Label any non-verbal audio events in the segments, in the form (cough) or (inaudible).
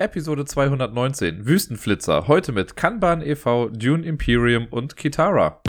Episode 219 Wüstenflitzer. Heute mit Kanban e.V., Dune Imperium und Kitara.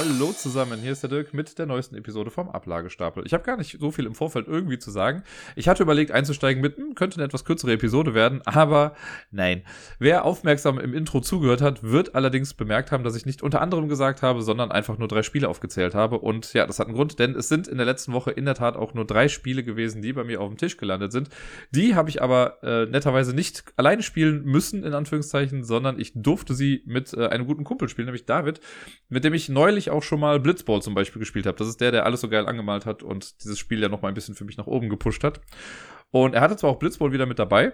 Hallo zusammen, hier ist der Dirk mit der neuesten Episode vom Ablagestapel. Ich habe gar nicht so viel im Vorfeld irgendwie zu sagen. Ich hatte überlegt einzusteigen mit, hm, könnte eine etwas kürzere Episode werden, aber nein. Wer aufmerksam im Intro zugehört hat, wird allerdings bemerkt haben, dass ich nicht unter anderem gesagt habe, sondern einfach nur drei Spiele aufgezählt habe. Und ja, das hat einen Grund, denn es sind in der letzten Woche in der Tat auch nur drei Spiele gewesen, die bei mir auf dem Tisch gelandet sind. Die habe ich aber äh, netterweise nicht alleine spielen müssen, in Anführungszeichen, sondern ich durfte sie mit äh, einem guten Kumpel spielen, nämlich David, mit dem ich neulich auch schon mal Blitzball zum Beispiel gespielt habe. Das ist der, der alles so geil angemalt hat und dieses Spiel ja noch mal ein bisschen für mich nach oben gepusht hat. Und er hatte zwar auch Blitzball wieder mit dabei,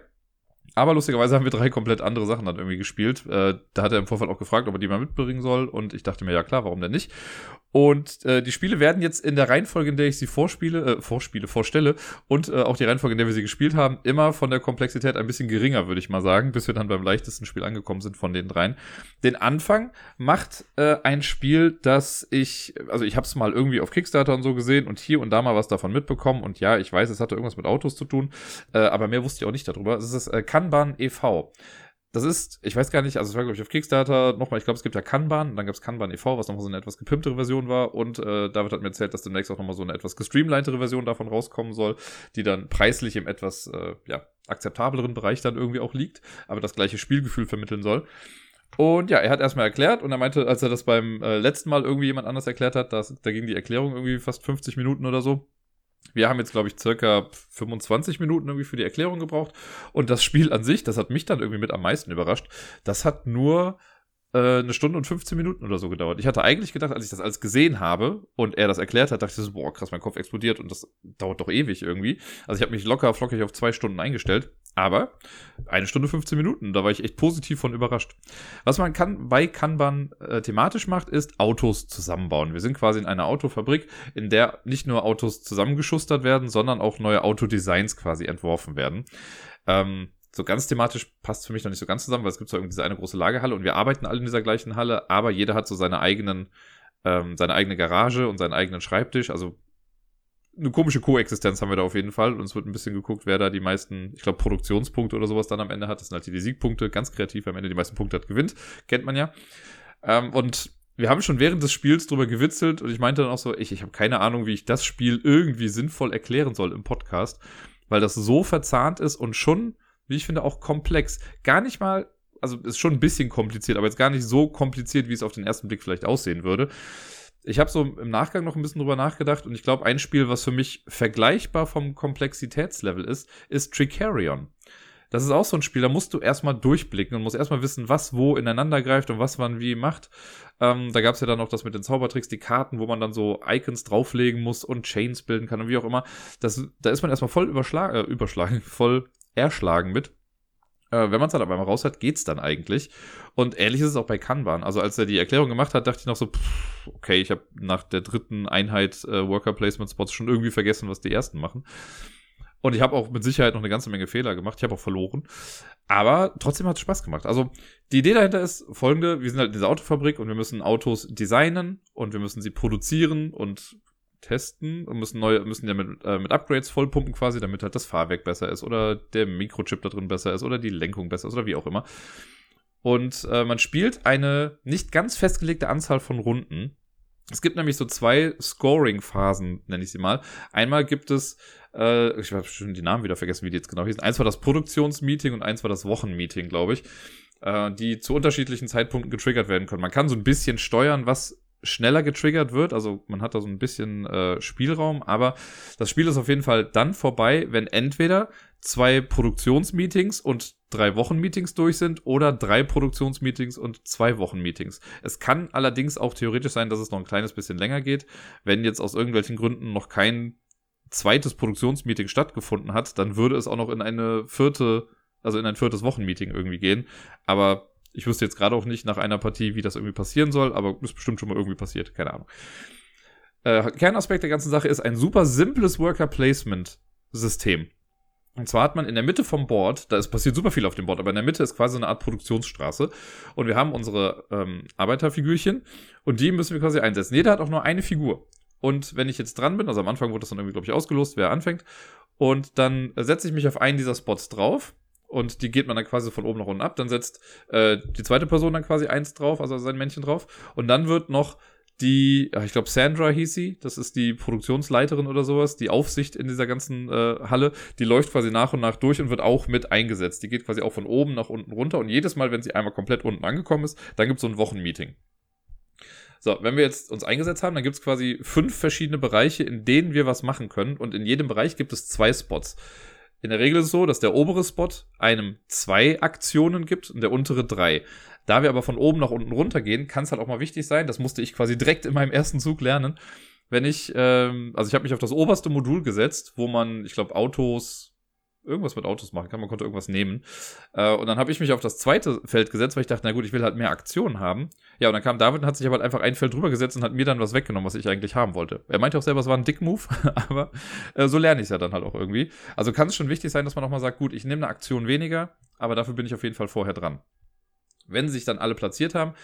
aber lustigerweise haben wir drei komplett andere Sachen dann irgendwie gespielt. Äh, da hat er im Vorfall auch gefragt, ob er die mal mitbringen soll. Und ich dachte mir, ja klar, warum denn nicht? Und äh, die Spiele werden jetzt in der Reihenfolge, in der ich sie vorspiele, äh, vorspiele, vorstelle und äh, auch die Reihenfolge, in der wir sie gespielt haben, immer von der Komplexität ein bisschen geringer, würde ich mal sagen, bis wir dann beim leichtesten Spiel angekommen sind von den dreien. Den Anfang macht äh, ein Spiel, das ich, also ich habe es mal irgendwie auf Kickstarter und so gesehen und hier und da mal was davon mitbekommen. Und ja, ich weiß, es hatte irgendwas mit Autos zu tun, äh, aber mehr wusste ich auch nicht darüber. Es ist äh, Kanban e.V. Das ist, ich weiß gar nicht, also es war, glaube ich, auf Kickstarter nochmal, ich glaube, es gibt ja Kanban, dann gab es Kanban e.V., was nochmal so eine etwas gepimptere Version war und äh, David hat mir erzählt, dass demnächst auch nochmal so eine etwas gestreamlinetere Version davon rauskommen soll, die dann preislich im etwas, äh, ja, akzeptableren Bereich dann irgendwie auch liegt, aber das gleiche Spielgefühl vermitteln soll. Und ja, er hat erstmal erklärt und er meinte, als er das beim äh, letzten Mal irgendwie jemand anders erklärt hat, dass, da ging die Erklärung irgendwie fast 50 Minuten oder so. Wir haben jetzt, glaube ich, circa 25 Minuten irgendwie für die Erklärung gebraucht. Und das Spiel an sich, das hat mich dann irgendwie mit am meisten überrascht. Das hat nur äh, eine Stunde und 15 Minuten oder so gedauert. Ich hatte eigentlich gedacht, als ich das alles gesehen habe und er das erklärt hat, dachte ich so, boah, krass, mein Kopf explodiert und das dauert doch ewig irgendwie. Also ich habe mich locker flockig auf zwei Stunden eingestellt. Aber eine Stunde 15 Minuten, da war ich echt positiv von überrascht. Was man kann bei Kanban äh, thematisch macht, ist Autos zusammenbauen. Wir sind quasi in einer Autofabrik, in der nicht nur Autos zusammengeschustert werden, sondern auch neue Autodesigns quasi entworfen werden. Ähm, so ganz thematisch passt für mich noch nicht so ganz zusammen, weil es gibt so irgendwie diese eine große Lagerhalle und wir arbeiten alle in dieser gleichen Halle, aber jeder hat so seine eigenen, ähm, seine eigene Garage und seinen eigenen Schreibtisch. Also eine komische Koexistenz haben wir da auf jeden Fall. Und es wird ein bisschen geguckt, wer da die meisten, ich glaube, Produktionspunkte oder sowas dann am Ende hat. Das sind halt die Siegpunkte, ganz kreativ, am Ende die meisten Punkte hat, gewinnt. Kennt man ja. Ähm, und wir haben schon während des Spiels drüber gewitzelt und ich meinte dann auch so, ich, ich habe keine Ahnung, wie ich das Spiel irgendwie sinnvoll erklären soll im Podcast, weil das so verzahnt ist und schon, wie ich finde, auch komplex. Gar nicht mal, also ist schon ein bisschen kompliziert, aber jetzt gar nicht so kompliziert, wie es auf den ersten Blick vielleicht aussehen würde ich habe so im Nachgang noch ein bisschen drüber nachgedacht und ich glaube, ein Spiel, was für mich vergleichbar vom Komplexitätslevel ist, ist Tricarion. Das ist auch so ein Spiel, da musst du erstmal durchblicken und musst erstmal wissen, was wo ineinander greift und was man wie macht. Ähm, da gab es ja dann auch das mit den Zaubertricks, die Karten, wo man dann so Icons drauflegen muss und Chains bilden kann und wie auch immer. Das, da ist man erstmal voll überschlagen, äh, überschlagen, (laughs) voll erschlagen mit. Äh, wenn man es halt aber mal raus hat, geht's dann eigentlich. Und ähnlich ist es auch bei Kanban. Also als er die Erklärung gemacht hat, dachte ich noch so, pff, okay, ich habe nach der dritten Einheit äh, Worker Placement Spots schon irgendwie vergessen, was die ersten machen. Und ich habe auch mit Sicherheit noch eine ganze Menge Fehler gemacht. Ich habe auch verloren. Aber trotzdem hat es Spaß gemacht. Also die Idee dahinter ist folgende. Wir sind halt in dieser Autofabrik und wir müssen Autos designen und wir müssen sie produzieren und testen und müssen neue, müssen ja mit, äh, mit Upgrades vollpumpen quasi, damit halt das Fahrwerk besser ist oder der Mikrochip da drin besser ist oder die Lenkung besser ist oder wie auch immer. Und äh, man spielt eine nicht ganz festgelegte Anzahl von Runden. Es gibt nämlich so zwei Scoring-Phasen, nenne ich sie mal. Einmal gibt es, äh, ich habe schon die Namen wieder vergessen, wie die jetzt genau hießen. Eins war das Produktionsmeeting und eins war das Wochenmeeting, glaube ich, äh, die zu unterschiedlichen Zeitpunkten getriggert werden können. Man kann so ein bisschen steuern, was schneller getriggert wird. Also man hat da so ein bisschen äh, Spielraum, aber das Spiel ist auf jeden Fall dann vorbei, wenn entweder zwei Produktionsmeetings und drei Wochenmeetings durch sind oder drei Produktionsmeetings und zwei Wochenmeetings. Es kann allerdings auch theoretisch sein, dass es noch ein kleines bisschen länger geht. Wenn jetzt aus irgendwelchen Gründen noch kein zweites Produktionsmeeting stattgefunden hat, dann würde es auch noch in eine vierte, also in ein viertes Wochenmeeting irgendwie gehen. Aber ich wüsste jetzt gerade auch nicht nach einer Partie, wie das irgendwie passieren soll, aber ist bestimmt schon mal irgendwie passiert, keine Ahnung. Äh, Kernaspekt der ganzen Sache ist ein super simples Worker Placement System. Und zwar hat man in der Mitte vom Board, da ist passiert super viel auf dem Board, aber in der Mitte ist quasi eine Art Produktionsstraße. Und wir haben unsere ähm, Arbeiterfigürchen und die müssen wir quasi einsetzen. Jeder hat auch nur eine Figur. Und wenn ich jetzt dran bin, also am Anfang wurde das dann irgendwie, glaube ich, ausgelost, wer anfängt. Und dann setze ich mich auf einen dieser Spots drauf und die geht man dann quasi von oben nach unten ab. Dann setzt äh, die zweite Person dann quasi eins drauf, also sein Männchen drauf. Und dann wird noch die, ich glaube Sandra hieß sie, das ist die Produktionsleiterin oder sowas, die Aufsicht in dieser ganzen äh, Halle, die läuft quasi nach und nach durch und wird auch mit eingesetzt. Die geht quasi auch von oben nach unten runter und jedes Mal, wenn sie einmal komplett unten angekommen ist, dann gibt es so ein Wochenmeeting. So, wenn wir jetzt uns eingesetzt haben, dann gibt es quasi fünf verschiedene Bereiche, in denen wir was machen können und in jedem Bereich gibt es zwei Spots. In der Regel ist es so, dass der obere Spot einem zwei Aktionen gibt und der untere drei. Da wir aber von oben nach unten runter gehen, kann es halt auch mal wichtig sein, das musste ich quasi direkt in meinem ersten Zug lernen, wenn ich, ähm, also ich habe mich auf das oberste Modul gesetzt, wo man, ich glaube, Autos, irgendwas mit Autos machen kann, man konnte irgendwas nehmen. Äh, und dann habe ich mich auf das zweite Feld gesetzt, weil ich dachte, na gut, ich will halt mehr Aktionen haben. Ja, und dann kam David und hat sich aber halt einfach ein Feld drüber gesetzt und hat mir dann was weggenommen, was ich eigentlich haben wollte. Er meinte auch selber, es war ein Dick-Move, (laughs) aber äh, so lerne ich es ja dann halt auch irgendwie. Also kann es schon wichtig sein, dass man auch mal sagt, gut, ich nehme eine Aktion weniger, aber dafür bin ich auf jeden Fall vorher dran. Wenn sich dann alle platziert haben,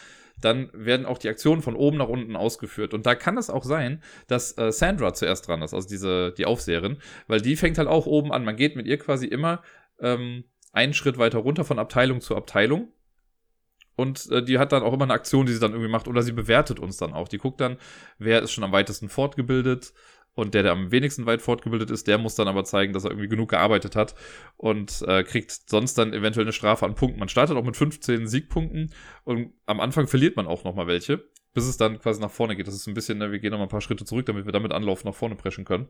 dann werden auch die Aktionen von oben nach unten ausgeführt. Und da kann es auch sein, dass äh, Sandra zuerst dran ist, also diese, die Aufseherin, weil die fängt halt auch oben an. Man geht mit ihr quasi immer ähm, einen Schritt weiter runter von Abteilung zu Abteilung. Und äh, die hat dann auch immer eine Aktion, die sie dann irgendwie macht, oder sie bewertet uns dann auch. Die guckt dann, wer ist schon am weitesten fortgebildet, und der, der am wenigsten weit fortgebildet ist, der muss dann aber zeigen, dass er irgendwie genug gearbeitet hat und äh, kriegt sonst dann eventuell eine Strafe an Punkten. Man startet auch mit 15 Siegpunkten und am Anfang verliert man auch nochmal welche, bis es dann quasi nach vorne geht. Das ist ein bisschen, ne, wir gehen nochmal ein paar Schritte zurück, damit wir damit Anlauf nach vorne preschen können.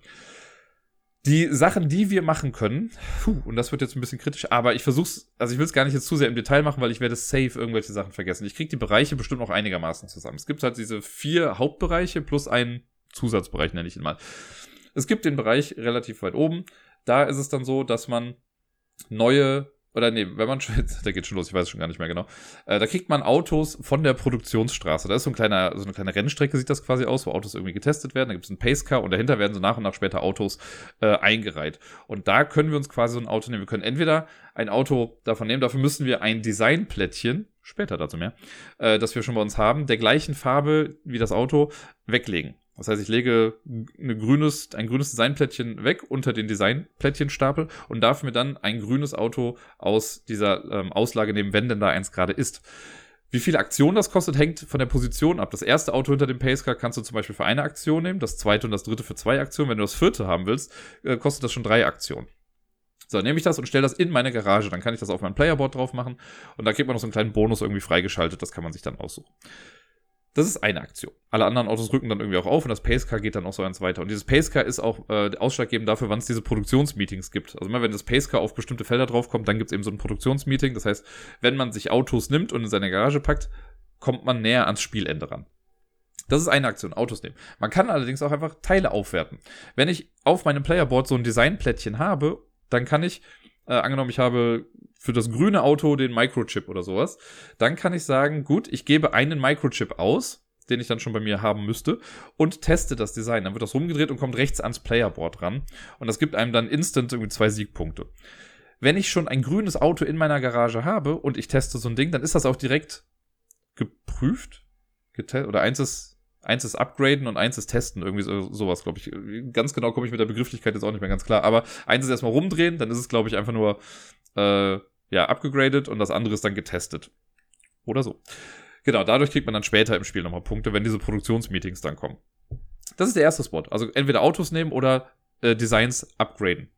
Die Sachen, die wir machen können, puh, und das wird jetzt ein bisschen kritisch, aber ich versuch's, also ich will es gar nicht jetzt zu sehr im Detail machen, weil ich werde safe irgendwelche Sachen vergessen. Ich kriege die Bereiche bestimmt noch einigermaßen zusammen. Es gibt halt diese vier Hauptbereiche plus einen Zusatzbereich, nenne ich ihn mal. Es gibt den Bereich relativ weit oben. Da ist es dann so, dass man neue oder nee, wenn man schon, (laughs) da geht schon los, ich weiß schon gar nicht mehr genau. Äh, da kriegt man Autos von der Produktionsstraße. Da ist so, ein kleiner, so eine kleine Rennstrecke, sieht das quasi aus, wo Autos irgendwie getestet werden. Da gibt es einen Pacecar und dahinter werden so nach und nach später Autos äh, eingereiht. Und da können wir uns quasi so ein Auto nehmen. Wir können entweder ein Auto davon nehmen, dafür müssen wir ein Designplättchen, später dazu mehr, äh, das wir schon bei uns haben, der gleichen Farbe wie das Auto weglegen. Das heißt, ich lege eine grünes, ein grünes Designplättchen weg unter den Designplättchenstapel und darf mir dann ein grünes Auto aus dieser ähm, Auslage nehmen, wenn denn da eins gerade ist. Wie viele Aktionen das kostet, hängt von der Position ab. Das erste Auto hinter dem Pacecar kannst du zum Beispiel für eine Aktion nehmen, das zweite und das dritte für zwei Aktionen. Wenn du das vierte haben willst, äh, kostet das schon drei Aktionen. So, nehme ich das und stelle das in meine Garage. Dann kann ich das auf mein Playerboard drauf machen und da kriegt man noch so einen kleinen Bonus irgendwie freigeschaltet. Das kann man sich dann aussuchen. Das ist eine Aktion. Alle anderen Autos rücken dann irgendwie auch auf und das Pacecar geht dann auch so eins weiter. Und dieses Pacecar ist auch äh, ausschlaggebend dafür, wann es diese Produktionsmeetings gibt. Also immer wenn das Pacecar auf bestimmte Felder draufkommt, dann gibt es eben so ein Produktionsmeeting. Das heißt, wenn man sich Autos nimmt und in seine Garage packt, kommt man näher ans Spielende ran. Das ist eine Aktion, Autos nehmen. Man kann allerdings auch einfach Teile aufwerten. Wenn ich auf meinem Playerboard so ein Designplättchen habe, dann kann ich, äh, angenommen, ich habe für das grüne Auto den Microchip oder sowas, dann kann ich sagen, gut, ich gebe einen Microchip aus, den ich dann schon bei mir haben müsste, und teste das Design. Dann wird das rumgedreht und kommt rechts ans Playerboard ran. Und das gibt einem dann instant irgendwie zwei Siegpunkte. Wenn ich schon ein grünes Auto in meiner Garage habe und ich teste so ein Ding, dann ist das auch direkt geprüft. Oder eins ist, eins ist upgraden und eins ist testen. Irgendwie so, sowas, glaube ich. Ganz genau komme ich mit der Begrifflichkeit jetzt auch nicht mehr ganz klar. Aber eins ist erstmal rumdrehen, dann ist es, glaube ich, einfach nur äh, ja, abgegradet und das andere ist dann getestet. Oder so. Genau, dadurch kriegt man dann später im Spiel nochmal Punkte, wenn diese Produktionsmeetings dann kommen. Das ist der erste Spot. Also entweder Autos nehmen oder äh, Designs upgraden.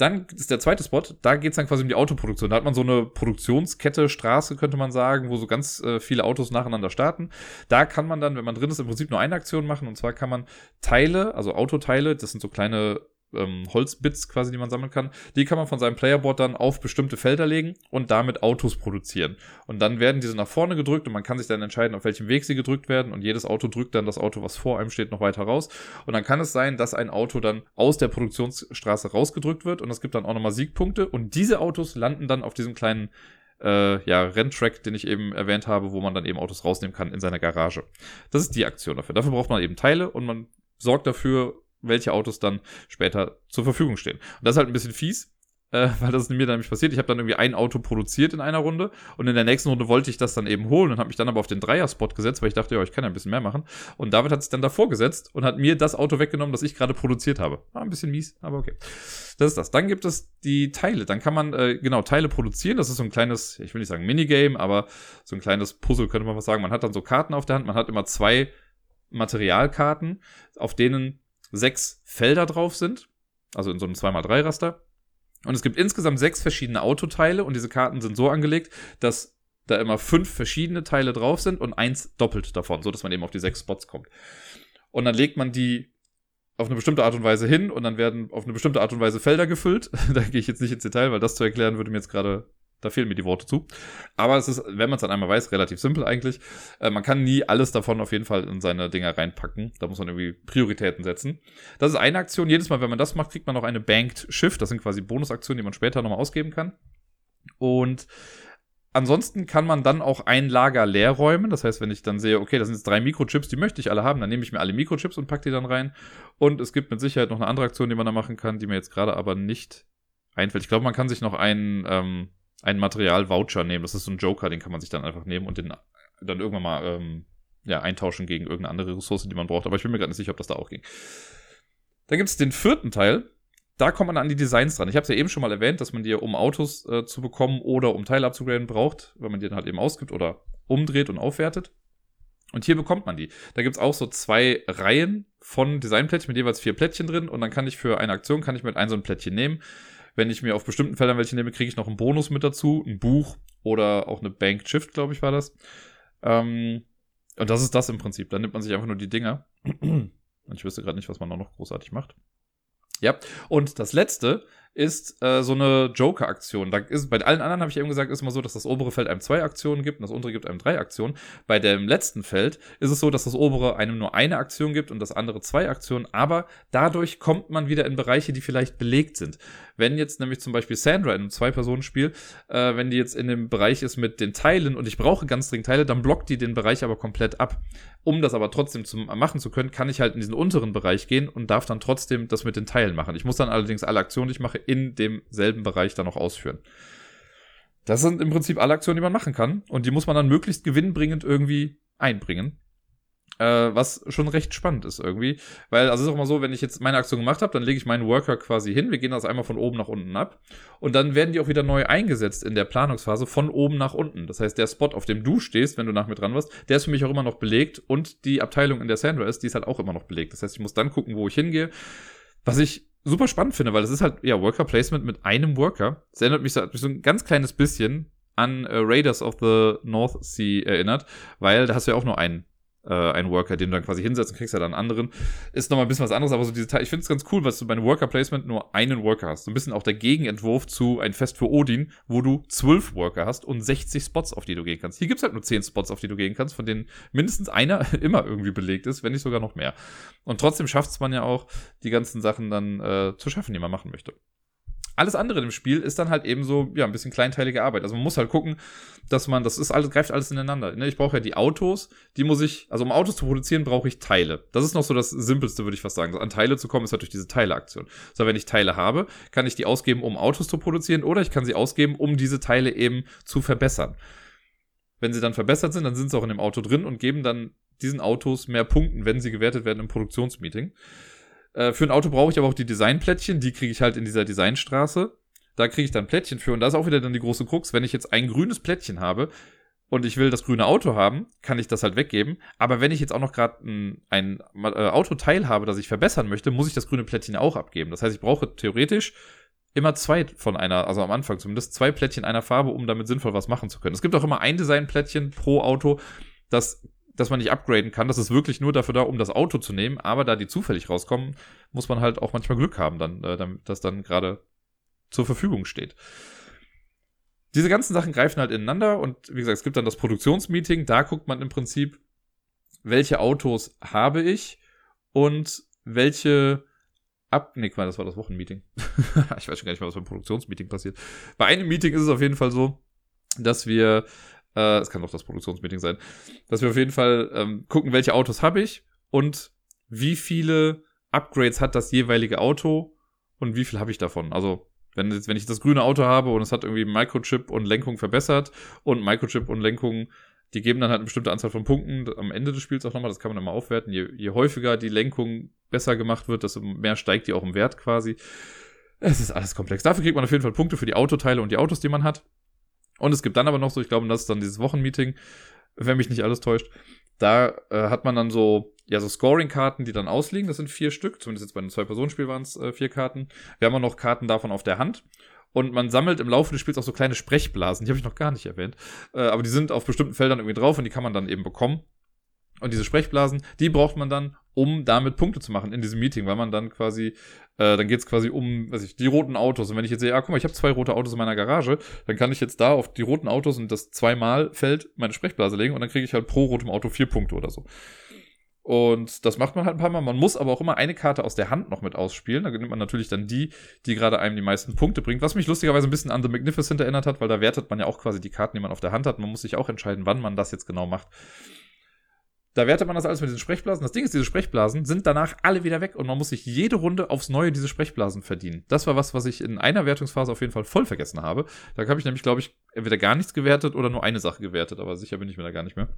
Dann ist der zweite Spot, da geht es dann quasi um die Autoproduktion. Da hat man so eine Produktionskette, Straße, könnte man sagen, wo so ganz äh, viele Autos nacheinander starten. Da kann man dann, wenn man drin ist, im Prinzip nur eine Aktion machen. Und zwar kann man Teile, also Autoteile, das sind so kleine ähm, Holzbits quasi, die man sammeln kann, die kann man von seinem Playerboard dann auf bestimmte Felder legen und damit Autos produzieren. Und dann werden diese nach vorne gedrückt und man kann sich dann entscheiden, auf welchem Weg sie gedrückt werden und jedes Auto drückt dann das Auto, was vor einem steht, noch weiter raus. Und dann kann es sein, dass ein Auto dann aus der Produktionsstraße rausgedrückt wird und es gibt dann auch nochmal Siegpunkte und diese Autos landen dann auf diesem kleinen äh, ja, Renntrack, den ich eben erwähnt habe, wo man dann eben Autos rausnehmen kann in seiner Garage. Das ist die Aktion dafür. Dafür braucht man eben Teile und man sorgt dafür, welche Autos dann später zur Verfügung stehen. Und das ist halt ein bisschen fies. äh, (laughs) weil das ist mir dann nämlich passiert. Ich habe dann irgendwie ein Auto produziert in einer Runde und in der nächsten Runde wollte ich das dann eben holen und habe mich dann aber auf den Dreier-Spot gesetzt, weil ich dachte, ja, ich kann ja ein bisschen mehr machen. Und David hat sich dann davor gesetzt und hat mir das Auto weggenommen, das ich gerade produziert habe. War ein bisschen mies, aber okay. Das ist das. Dann gibt es die Teile. Dann kann man, äh, genau, Teile produzieren. Das ist so ein kleines, ich will nicht sagen Minigame, aber so ein kleines Puzzle könnte man was sagen. Man hat dann so Karten auf der Hand. Man hat immer zwei Materialkarten, auf denen sechs Felder drauf sind. Also in so einem 2x3-Raster. Und es gibt insgesamt sechs verschiedene Autoteile und diese Karten sind so angelegt, dass da immer fünf verschiedene Teile drauf sind und eins doppelt davon, so dass man eben auf die sechs Spots kommt. Und dann legt man die auf eine bestimmte Art und Weise hin und dann werden auf eine bestimmte Art und Weise Felder gefüllt. (laughs) da gehe ich jetzt nicht ins Detail, weil das zu erklären würde mir jetzt gerade da fehlen mir die Worte zu. Aber es ist, wenn man es dann einmal weiß, relativ simpel eigentlich. Äh, man kann nie alles davon auf jeden Fall in seine Dinger reinpacken. Da muss man irgendwie Prioritäten setzen. Das ist eine Aktion. Jedes Mal, wenn man das macht, kriegt man noch eine Banked Shift. Das sind quasi Bonusaktionen, die man später nochmal ausgeben kann. Und Ansonsten kann man dann auch ein Lager leer räumen. Das heißt, wenn ich dann sehe, okay, das sind jetzt drei Mikrochips, die möchte ich alle haben, dann nehme ich mir alle Mikrochips und packe die dann rein. Und es gibt mit Sicherheit noch eine andere Aktion, die man da machen kann, die mir jetzt gerade aber nicht einfällt. Ich glaube, man kann sich noch einen, ähm, einen Material-Voucher nehmen. Das ist so ein Joker, den kann man sich dann einfach nehmen und den dann irgendwann mal ähm, ja, eintauschen gegen irgendeine andere Ressource, die man braucht. Aber ich bin mir gerade nicht sicher, ob das da auch ging. Dann gibt es den vierten Teil da kommt man an die Designs dran. Ich habe es ja eben schon mal erwähnt, dass man die, um Autos äh, zu bekommen oder um Teile abzugraden braucht, wenn man die dann halt eben ausgibt oder umdreht und aufwertet. Und hier bekommt man die. Da gibt's auch so zwei Reihen von Designplättchen mit jeweils vier Plättchen drin. Und dann kann ich für eine Aktion, kann ich mit ein so ein Plättchen nehmen. Wenn ich mir auf bestimmten Feldern welche nehme, kriege ich noch einen Bonus mit dazu. Ein Buch oder auch eine Bank Shift, glaube ich, war das. Ähm, und das ist das im Prinzip. Dann nimmt man sich einfach nur die Dinger. (clears throat) Und ich wüsste gerade nicht, was man da noch großartig macht. Ja, und das letzte ist äh, so eine Joker-Aktion. Da ist, bei allen anderen habe ich eben gesagt, ist immer so, dass das obere Feld einem zwei Aktionen gibt und das untere gibt einem drei Aktionen. Bei dem letzten Feld ist es so, dass das obere einem nur eine Aktion gibt und das andere zwei Aktionen, aber dadurch kommt man wieder in Bereiche, die vielleicht belegt sind. Wenn jetzt nämlich zum Beispiel Sandra in einem Zwei-Personen-Spiel, äh, wenn die jetzt in dem Bereich ist mit den Teilen und ich brauche ganz dringend Teile, dann blockt die den Bereich aber komplett ab. Um das aber trotzdem zu machen zu können, kann ich halt in diesen unteren Bereich gehen und darf dann trotzdem das mit den Teilen machen. Ich muss dann allerdings alle Aktionen, die ich mache, in demselben Bereich dann noch ausführen. Das sind im Prinzip alle Aktionen, die man machen kann. Und die muss man dann möglichst gewinnbringend irgendwie einbringen. Äh, was schon recht spannend ist irgendwie. Weil, also es ist auch mal so, wenn ich jetzt meine Aktion gemacht habe, dann lege ich meinen Worker quasi hin. Wir gehen das einmal von oben nach unten ab. Und dann werden die auch wieder neu eingesetzt in der Planungsphase von oben nach unten. Das heißt, der Spot, auf dem du stehst, wenn du nach mir dran warst, der ist für mich auch immer noch belegt. Und die Abteilung, in der Sandra ist, die ist halt auch immer noch belegt. Das heißt, ich muss dann gucken, wo ich hingehe. Was ich super spannend finde, weil das ist halt, ja, Worker Placement mit einem Worker. Das erinnert mich so, so ein ganz kleines bisschen an äh, Raiders of the North Sea erinnert, weil da hast du ja auch nur einen äh, einen Worker, den du dann quasi hinsetzt und kriegst ja dann einen anderen. Ist nochmal ein bisschen was anderes, aber so diese Teil, ich finde es ganz cool, weil du bei einem Worker Placement nur einen Worker hast. So ein bisschen auch der Gegenentwurf zu ein Fest für Odin, wo du zwölf Worker hast und 60 Spots, auf die du gehen kannst. Hier gibt's halt nur zehn Spots, auf die du gehen kannst, von denen mindestens einer (laughs) immer irgendwie belegt ist, wenn nicht sogar noch mehr. Und trotzdem schafft es man ja auch, die ganzen Sachen dann äh, zu schaffen, die man machen möchte. Alles andere im Spiel ist dann halt eben so, ja, ein bisschen kleinteilige Arbeit. Also man muss halt gucken, dass man, das ist alles, greift alles ineinander. Ne? Ich brauche ja die Autos, die muss ich, also um Autos zu produzieren, brauche ich Teile. Das ist noch so das Simpelste, würde ich fast sagen. An Teile zu kommen, ist halt durch diese Teileaktion. So, wenn ich Teile habe, kann ich die ausgeben, um Autos zu produzieren, oder ich kann sie ausgeben, um diese Teile eben zu verbessern. Wenn sie dann verbessert sind, dann sind sie auch in dem Auto drin und geben dann diesen Autos mehr Punkten, wenn sie gewertet werden im Produktionsmeeting. Äh, für ein Auto brauche ich aber auch die Designplättchen, die kriege ich halt in dieser Designstraße. Da kriege ich dann Plättchen für und da ist auch wieder dann die große Krux. Wenn ich jetzt ein grünes Plättchen habe und ich will das grüne Auto haben, kann ich das halt weggeben. Aber wenn ich jetzt auch noch gerade ein, ein äh, Autoteil habe, das ich verbessern möchte, muss ich das grüne Plättchen auch abgeben. Das heißt, ich brauche theoretisch immer zwei von einer, also am Anfang zumindest zwei Plättchen einer Farbe, um damit sinnvoll was machen zu können. Es gibt auch immer ein Designplättchen pro Auto, das dass man nicht upgraden kann. Das ist wirklich nur dafür da, um das Auto zu nehmen. Aber da die zufällig rauskommen, muss man halt auch manchmal Glück haben, dann, äh, damit das dann gerade zur Verfügung steht. Diese ganzen Sachen greifen halt ineinander und wie gesagt, es gibt dann das Produktionsmeeting. Da guckt man im Prinzip, welche Autos habe ich und welche ab. Nee, das war das Wochenmeeting. (laughs) ich weiß schon gar nicht mehr, was beim Produktionsmeeting passiert. Bei einem Meeting ist es auf jeden Fall so, dass wir äh, es kann auch das Produktionsmeeting sein, dass wir auf jeden Fall ähm, gucken, welche Autos habe ich und wie viele Upgrades hat das jeweilige Auto und wie viel habe ich davon. Also Wenn, wenn ich das grüne Auto habe und es hat irgendwie Microchip und Lenkung verbessert und Microchip und Lenkung, die geben dann halt eine bestimmte Anzahl von Punkten am Ende des Spiels auch nochmal, das kann man immer aufwerten. Je, je häufiger die Lenkung besser gemacht wird, desto mehr steigt die auch im Wert quasi. Es ist alles komplex. Dafür kriegt man auf jeden Fall Punkte für die Autoteile und die Autos, die man hat. Und es gibt dann aber noch so, ich glaube, das ist dann dieses Wochenmeeting, wenn mich nicht alles täuscht. Da äh, hat man dann so, ja, so Scoring-Karten, die dann ausliegen. Das sind vier Stück. Zumindest jetzt bei einem Zwei-Personen-Spiel waren es äh, vier Karten. Wir haben auch noch Karten davon auf der Hand. Und man sammelt im Laufe des Spiels auch so kleine Sprechblasen. Die habe ich noch gar nicht erwähnt. Äh, aber die sind auf bestimmten Feldern irgendwie drauf und die kann man dann eben bekommen. Und diese Sprechblasen, die braucht man dann, um damit Punkte zu machen in diesem Meeting, weil man dann quasi, äh, dann geht es quasi um, weiß ich, die roten Autos. Und wenn ich jetzt sehe, ah, guck mal, ich habe zwei rote Autos in meiner Garage, dann kann ich jetzt da auf die roten Autos und das zweimal Feld meine Sprechblase legen und dann kriege ich halt pro rotem Auto vier Punkte oder so. Und das macht man halt ein paar Mal. Man muss aber auch immer eine Karte aus der Hand noch mit ausspielen. Da nimmt man natürlich dann die, die gerade einem die meisten Punkte bringt. Was mich lustigerweise ein bisschen an The Magnificent erinnert hat, weil da wertet man ja auch quasi die Karten, die man auf der Hand hat. Man muss sich auch entscheiden, wann man das jetzt genau macht. Da wertet man das alles mit diesen Sprechblasen. Das Ding ist, diese Sprechblasen sind danach alle wieder weg und man muss sich jede Runde aufs Neue diese Sprechblasen verdienen. Das war was, was ich in einer Wertungsphase auf jeden Fall voll vergessen habe. Da habe ich nämlich, glaube ich, entweder gar nichts gewertet oder nur eine Sache gewertet, aber sicher bin ich mir da gar nicht mehr.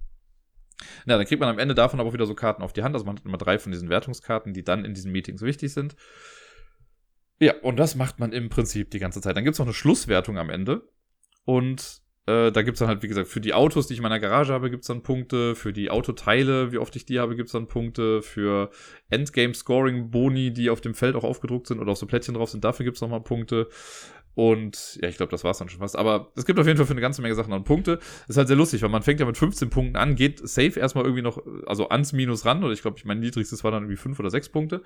Na, dann kriegt man am Ende davon aber wieder so Karten auf die Hand. Also man hat immer drei von diesen Wertungskarten, die dann in diesen Meetings wichtig sind. Ja, und das macht man im Prinzip die ganze Zeit. Dann gibt es noch eine Schlusswertung am Ende. Und äh, da gibt es dann halt, wie gesagt, für die Autos, die ich in meiner Garage habe, gibt es dann Punkte. Für die Autoteile, wie oft ich die habe, gibt es dann Punkte. Für Endgame-Scoring-Boni, die auf dem Feld auch aufgedruckt sind oder auch so Plättchen drauf sind, dafür gibt es nochmal Punkte. Und ja, ich glaube, das war's dann schon fast. Aber es gibt auf jeden Fall für eine ganze Menge Sachen dann Punkte. ist halt sehr lustig, weil man fängt ja mit 15 Punkten an, geht safe erstmal irgendwie noch, also ans Minus ran. Oder ich glaube, mein niedrigstes war dann irgendwie 5 oder 6 Punkte.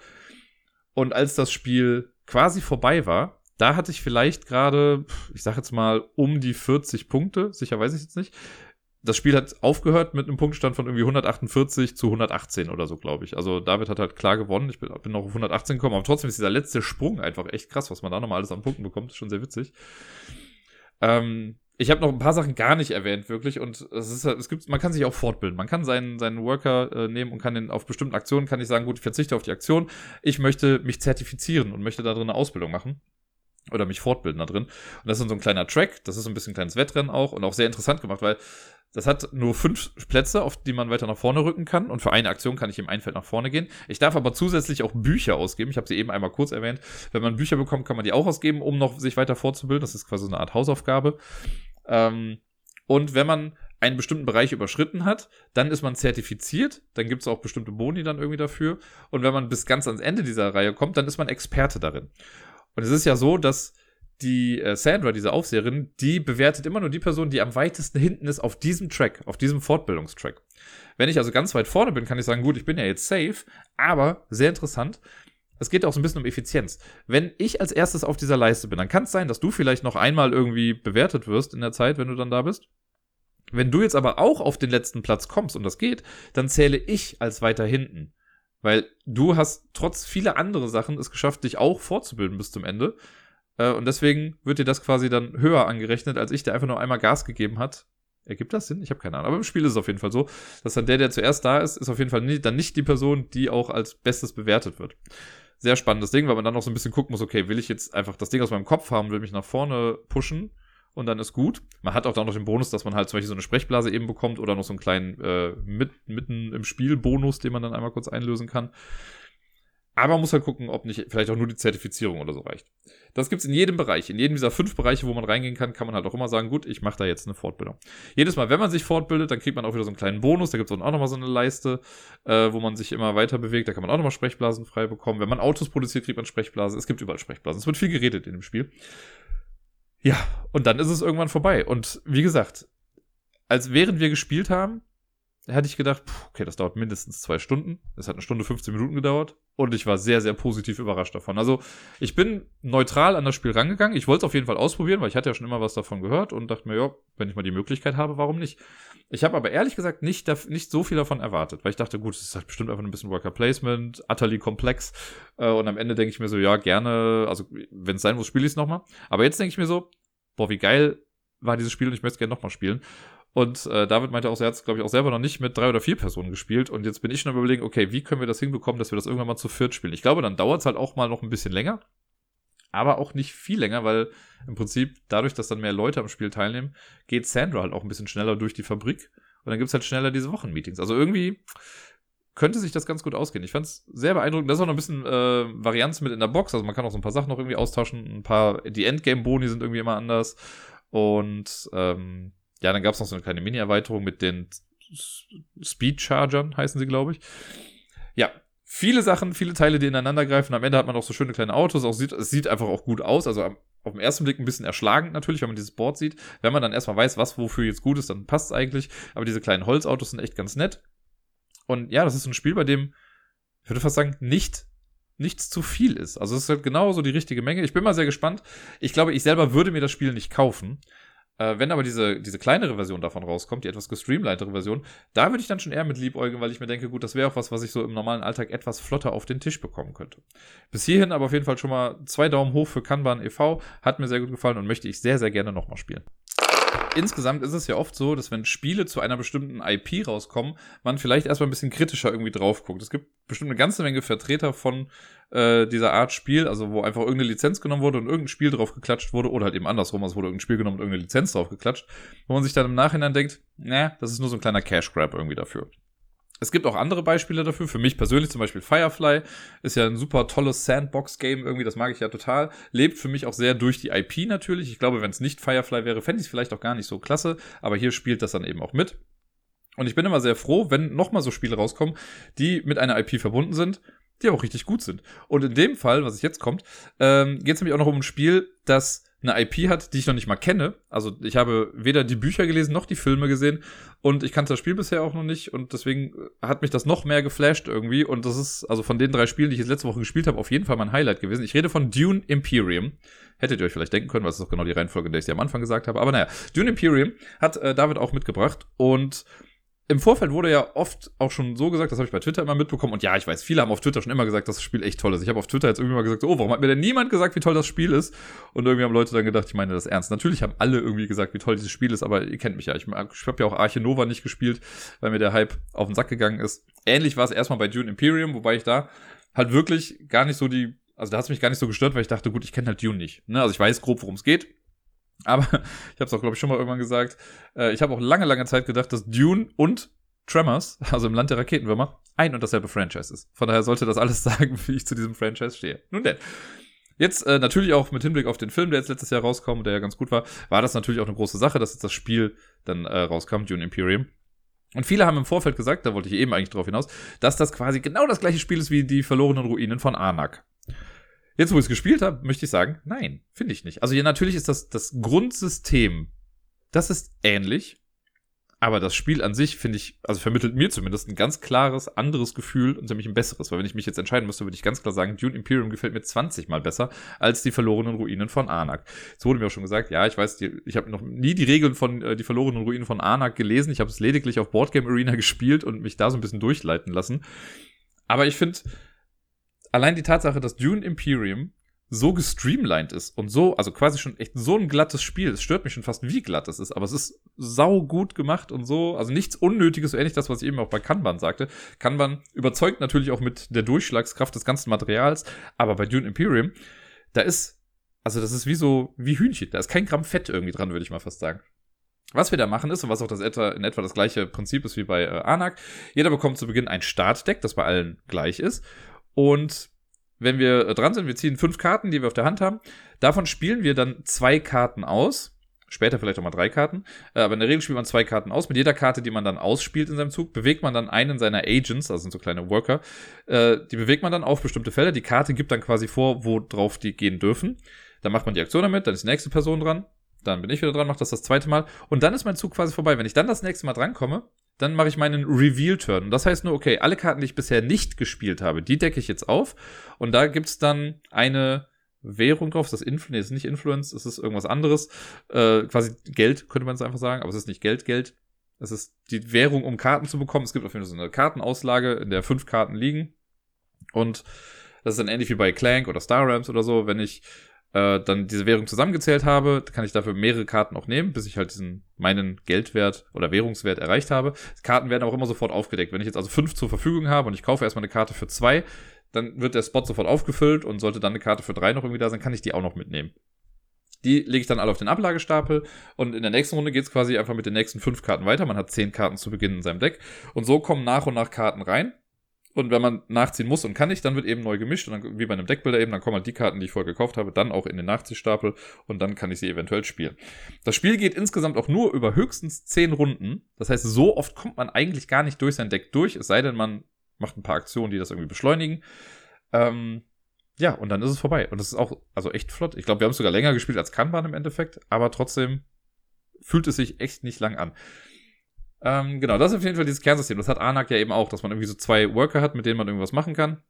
Und als das Spiel quasi vorbei war, da hatte ich vielleicht gerade, ich sag jetzt mal, um die 40 Punkte, sicher weiß ich jetzt nicht. Das Spiel hat aufgehört mit einem Punktstand von irgendwie 148 zu 118 oder so, glaube ich. Also David hat halt klar gewonnen. Ich bin, bin noch auf 118 gekommen, aber trotzdem ist dieser letzte Sprung einfach echt krass, was man da nochmal alles an Punkten bekommt. ist schon sehr witzig. Ähm, ich habe noch ein paar Sachen gar nicht erwähnt, wirklich. Und es ist halt, es gibt, man kann sich auch fortbilden. Man kann seinen, seinen Worker äh, nehmen und kann den auf bestimmten Aktionen kann ich sagen, gut, ich verzichte auf die Aktion. Ich möchte mich zertifizieren und möchte da drin eine Ausbildung machen oder mich fortbilden da drin. Und das ist so ein kleiner Track, das ist ein bisschen ein kleines Wettrennen auch und auch sehr interessant gemacht, weil das hat nur fünf Plätze, auf die man weiter nach vorne rücken kann. Und für eine Aktion kann ich im ein Feld nach vorne gehen. Ich darf aber zusätzlich auch Bücher ausgeben. Ich habe sie eben einmal kurz erwähnt. Wenn man Bücher bekommt, kann man die auch ausgeben, um noch sich weiter fortzubilden. Das ist quasi so eine Art Hausaufgabe. Ähm, und wenn man einen bestimmten Bereich überschritten hat, dann ist man zertifiziert. Dann gibt es auch bestimmte Boni dann irgendwie dafür. Und wenn man bis ganz ans Ende dieser Reihe kommt, dann ist man Experte darin. Und es ist ja so, dass die äh, Sandra, diese Aufseherin, die bewertet immer nur die Person, die am weitesten hinten ist auf diesem Track, auf diesem Fortbildungstrack. Wenn ich also ganz weit vorne bin, kann ich sagen, gut, ich bin ja jetzt safe, aber sehr interessant. Es geht auch so ein bisschen um Effizienz. Wenn ich als erstes auf dieser Leiste bin, dann kann es sein, dass du vielleicht noch einmal irgendwie bewertet wirst in der Zeit, wenn du dann da bist. Wenn du jetzt aber auch auf den letzten Platz kommst und das geht, dann zähle ich als weiter hinten. Weil du hast trotz vieler andere Sachen es geschafft, dich auch fortzubilden bis zum Ende. Äh, und deswegen wird dir das quasi dann höher angerechnet, als ich, der einfach nur einmal Gas gegeben hat. Ergibt das Sinn? Ich habe keine Ahnung. Aber im Spiel ist es auf jeden Fall so, dass dann der, der zuerst da ist, ist auf jeden Fall nie, dann nicht die Person, die auch als Bestes bewertet wird. Sehr spannendes Ding, weil man dann noch so ein bisschen gucken muss, okay, will ich jetzt einfach das Ding aus meinem Kopf haben, will mich nach vorne pushen und dann ist gut. Man hat auch dann noch den Bonus, dass man halt zum Beispiel so eine Sprechblase eben bekommt oder noch so einen kleinen äh, mit, mitten im Spiel Bonus, den man dann einmal kurz einlösen kann. Aber man muss halt gucken, ob nicht vielleicht auch nur die Zertifizierung oder so reicht. Das gibt's in jedem Bereich. In jedem dieser fünf Bereiche, wo man reingehen kann, kann man halt auch immer sagen, gut, ich mache da jetzt eine Fortbildung. Jedes Mal, wenn man sich fortbildet, dann kriegt man auch wieder so einen kleinen Bonus. Da gibt's auch nochmal so eine Leiste, äh, wo man sich immer weiter bewegt. Da kann man auch nochmal Sprechblasen frei bekommen. Wenn man Autos produziert, kriegt man Sprechblasen. Es gibt überall Sprechblasen. Es wird viel geredet in dem Spiel. Ja, und dann ist es irgendwann vorbei. Und wie gesagt, als während wir gespielt haben, hätte ich gedacht, okay, das dauert mindestens zwei Stunden. Es hat eine Stunde 15 Minuten gedauert. Und ich war sehr, sehr positiv überrascht davon. Also, ich bin neutral an das Spiel rangegangen. Ich wollte es auf jeden Fall ausprobieren, weil ich hatte ja schon immer was davon gehört und dachte mir, ja, wenn ich mal die Möglichkeit habe, warum nicht? Ich habe aber ehrlich gesagt nicht, nicht so viel davon erwartet, weil ich dachte, gut, es ist halt bestimmt einfach ein bisschen Worker Placement, utterly komplex. Äh, und am Ende denke ich mir so, ja, gerne, also wenn es sein muss, spiele ich es nochmal. Aber jetzt denke ich mir so, boah, wie geil war dieses Spiel und ich möchte es gerne nochmal spielen. Und äh, David meinte auch, er hat glaube ich, auch selber noch nicht mit drei oder vier Personen gespielt. Und jetzt bin ich schon überlegen, okay, wie können wir das hinbekommen, dass wir das irgendwann mal zu viert spielen? Ich glaube, dann dauert es halt auch mal noch ein bisschen länger. aber auch nicht viel länger, weil im Prinzip dadurch, dass dann mehr Leute am Spiel teilnehmen, geht Sandra halt auch ein bisschen schneller durch die Fabrik und dann gibt es halt schneller diese Wochenmeetings. Also irgendwie könnte sich das ganz gut ausgehen. Ich fand es sehr beeindruckend. Da ist auch noch ein bisschen äh, Varianz mit in der Box. Also man kann auch so ein paar Sachen noch irgendwie austauschen. Ein paar, die Endgame-Boni sind irgendwie immer anders. Und ähm, ja, dann gab es noch so eine kleine Mini-Erweiterung mit den Speed-Chargern, heißen sie, glaube ich. Ja, viele Sachen, viele Teile, die ineinander greifen. Am Ende hat man auch so schöne kleine Autos. Auch sieht, es sieht einfach auch gut aus. Also auf den ersten Blick ein bisschen erschlagend natürlich, wenn man dieses Board sieht. Wenn man dann erstmal weiß, was wofür jetzt gut ist, dann passt es eigentlich. Aber diese kleinen Holzautos sind echt ganz nett. Und ja, das ist ein Spiel, bei dem, ich würde fast sagen, nicht nichts zu viel ist. Also es ist halt genau so die richtige Menge. Ich bin mal sehr gespannt. Ich glaube, ich selber würde mir das Spiel nicht kaufen. Äh, wenn aber diese, diese kleinere Version davon rauskommt, die etwas gestreamlinetere Version, da würde ich dann schon eher mit liebäugeln, weil ich mir denke, gut, das wäre auch was, was ich so im normalen Alltag etwas flotter auf den Tisch bekommen könnte. Bis hierhin aber auf jeden Fall schon mal zwei Daumen hoch für Kanban e.V. Hat mir sehr gut gefallen und möchte ich sehr, sehr gerne nochmal spielen insgesamt ist es ja oft so, dass wenn Spiele zu einer bestimmten IP rauskommen, man vielleicht erstmal ein bisschen kritischer irgendwie drauf guckt. Es gibt bestimmt eine ganze Menge Vertreter von äh, dieser Art Spiel, also wo einfach irgendeine Lizenz genommen wurde und irgendein Spiel drauf geklatscht wurde, oder halt eben andersrum, also wurde irgendein Spiel genommen und irgendeine Lizenz drauf geklatscht, wo man sich dann im Nachhinein denkt, naja, das ist nur so ein kleiner Cash Grab irgendwie dafür. Es gibt auch andere Beispiele dafür. Für mich persönlich zum Beispiel Firefly ist ja ein super tolles Sandbox-Game irgendwie, das mag ich ja total. Lebt für mich auch sehr durch die IP natürlich. Ich glaube, wenn es nicht Firefly wäre, fände ich es vielleicht auch gar nicht so klasse, aber hier spielt das dann eben auch mit. Und ich bin immer sehr froh, wenn nochmal so Spiele rauskommen, die mit einer IP verbunden sind, die auch richtig gut sind. Und in dem Fall, was jetzt kommt, ähm, geht es nämlich auch noch um ein Spiel, das eine IP hat, die ich noch nicht mal kenne. Also ich habe weder die Bücher gelesen noch die Filme gesehen und ich kannte das Spiel bisher auch noch nicht und deswegen hat mich das noch mehr geflasht irgendwie und das ist also von den drei Spielen, die ich jetzt letzte Woche gespielt habe, auf jeden Fall mein Highlight gewesen. Ich rede von Dune Imperium. Hättet ihr euch vielleicht denken können, was ist doch genau die Reihenfolge, in der ich sie am Anfang gesagt habe. Aber naja, Dune Imperium hat äh, David auch mitgebracht und im Vorfeld wurde ja oft auch schon so gesagt, das habe ich bei Twitter immer mitbekommen. Und ja, ich weiß, viele haben auf Twitter schon immer gesagt, dass das Spiel echt toll ist. Ich habe auf Twitter jetzt irgendwie mal gesagt, oh, warum hat mir denn niemand gesagt, wie toll das Spiel ist? Und irgendwie haben Leute dann gedacht, ich meine das ernst. Natürlich haben alle irgendwie gesagt, wie toll dieses Spiel ist, aber ihr kennt mich ja. Ich, ich habe ja auch Arche Nova nicht gespielt, weil mir der Hype auf den Sack gegangen ist. Ähnlich war es erstmal bei Dune Imperium, wobei ich da halt wirklich gar nicht so die, also da hat es mich gar nicht so gestört, weil ich dachte, gut, ich kenne halt Dune nicht. Ne? Also ich weiß grob, worum es geht aber (laughs) ich habe es auch, glaube ich, schon mal irgendwann gesagt. Äh, ich habe auch lange, lange Zeit gedacht, dass Dune und Tremors, (laughs) also im Land der Raketenwürmer, ein und dasselbe Franchise ist. Von daher sollte das alles (laughs) sagen, wie ich zu diesem Franchise stehe. Nun denn. Jetzt äh, natürlich auch mit Hinblick auf den Film, der jetzt letztes Jahr rauskam, der ja ganz gut war, war das natürlich auch eine große Sache, dass jetzt das Spiel dann äh, rauskam, Dune Imperium. Und viele haben im Vorfeld gesagt, da wollte ich eben eigentlich drauf hinaus, dass das quasi genau das gleiche Spiel ist wie die verlorenen Ruinen von Anak. Jetzt, wo ich es gespielt habe, möchte ich sagen, nein, finde ich nicht. Also ja, natürlich ist das das Grundsystem, das ist ähnlich, aber das Spiel an sich, finde ich, also vermittelt mir zumindest ein ganz klares, anderes Gefühl und nämlich ein besseres. Weil wenn ich mich jetzt entscheiden müsste, würde ich ganz klar sagen, Dune Imperium gefällt mir 20 mal besser als die verlorenen Ruinen von Anak. Es wurde mir auch schon gesagt, ja, ich weiß, die, ich habe noch nie die Regeln von äh, die verlorenen Ruinen von Anak gelesen. Ich habe es lediglich auf Boardgame Arena (laughs) gespielt und mich da so ein bisschen durchleiten lassen. Aber ich finde, allein die Tatsache, dass Dune Imperium so gestreamlined ist und so, also quasi schon echt so ein glattes Spiel. Es stört mich schon fast, wie glatt es ist, aber es ist sau gut gemacht und so, also nichts Unnötiges, so ähnlich das, was ich eben auch bei Kanban sagte. Kanban überzeugt natürlich auch mit der Durchschlagskraft des ganzen Materials, aber bei Dune Imperium, da ist, also das ist wie so, wie Hühnchen, da ist kein Gramm Fett irgendwie dran, würde ich mal fast sagen. Was wir da machen ist, und was auch das etwa, in etwa das gleiche Prinzip ist wie bei äh, Anak, jeder bekommt zu Beginn ein Startdeck, das bei allen gleich ist. Und wenn wir dran sind, wir ziehen fünf Karten, die wir auf der Hand haben. Davon spielen wir dann zwei Karten aus. Später vielleicht auch mal drei Karten. Äh, aber in der Regel spielt man zwei Karten aus. Mit jeder Karte, die man dann ausspielt in seinem Zug, bewegt man dann einen seiner Agents, also sind so kleine Worker. Äh, die bewegt man dann auf bestimmte Felder. Die Karte gibt dann quasi vor, wo drauf die gehen dürfen. Dann macht man die Aktion damit, dann ist die nächste Person dran. Dann bin ich wieder dran, mache das das zweite Mal. Und dann ist mein Zug quasi vorbei. Wenn ich dann das nächste Mal drankomme, dann mache ich meinen Reveal-Turn. Und das heißt nur, okay, alle Karten, die ich bisher nicht gespielt habe, die decke ich jetzt auf. Und da gibt's dann eine Währung drauf. Das Influence? Nee, ist nicht Influence, es ist irgendwas anderes. Äh, quasi Geld, könnte man es einfach sagen, aber es ist nicht Geld, Geld. Es ist die Währung, um Karten zu bekommen. Es gibt auf jeden Fall so eine Kartenauslage, in der fünf Karten liegen. Und das ist dann ähnlich wie bei Clank oder Star Rams oder so. Wenn ich äh, dann diese Währung zusammengezählt habe, kann ich dafür mehrere Karten auch nehmen, bis ich halt diesen meinen Geldwert oder Währungswert erreicht habe. Karten werden auch immer sofort aufgedeckt. Wenn ich jetzt also fünf zur Verfügung habe und ich kaufe erstmal eine Karte für zwei, dann wird der Spot sofort aufgefüllt und sollte dann eine Karte für drei noch irgendwie da sein, kann ich die auch noch mitnehmen. Die lege ich dann alle auf den Ablagestapel und in der nächsten Runde geht es quasi einfach mit den nächsten fünf Karten weiter. Man hat zehn Karten zu Beginn in seinem Deck und so kommen nach und nach Karten rein. Und wenn man nachziehen muss und kann nicht, dann wird eben neu gemischt und dann, wie bei einem Deckbilder eben, dann kommen halt die Karten, die ich vorher gekauft habe, dann auch in den Nachziehstapel und dann kann ich sie eventuell spielen. Das Spiel geht insgesamt auch nur über höchstens zehn Runden. Das heißt, so oft kommt man eigentlich gar nicht durch sein Deck durch, es sei denn, man macht ein paar Aktionen, die das irgendwie beschleunigen. Ähm, ja, und dann ist es vorbei. Und das ist auch, also echt flott. Ich glaube, wir haben es sogar länger gespielt als Kanban im Endeffekt, aber trotzdem fühlt es sich echt nicht lang an. Ähm, genau, das ist auf jeden Fall dieses Kernsystem. Das hat Anak ja eben auch, dass man irgendwie so zwei Worker hat, mit denen man irgendwas machen kann.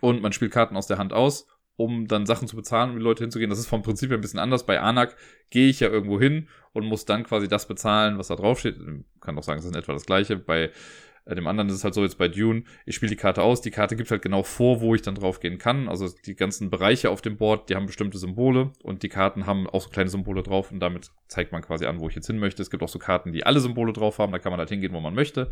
Und man spielt Karten aus der Hand aus, um dann Sachen zu bezahlen, um die Leute hinzugehen. Das ist vom Prinzip ein bisschen anders. Bei Anak gehe ich ja irgendwo hin und muss dann quasi das bezahlen, was da draufsteht. Ich kann auch sagen, es ist in etwa das gleiche. Bei dem anderen ist es halt so jetzt bei Dune, ich spiele die Karte aus, die Karte gibt halt genau vor, wo ich dann drauf gehen kann. Also die ganzen Bereiche auf dem Board, die haben bestimmte Symbole und die Karten haben auch so kleine Symbole drauf und damit zeigt man quasi an, wo ich jetzt hin möchte. Es gibt auch so Karten, die alle Symbole drauf haben, da kann man halt hingehen, wo man möchte.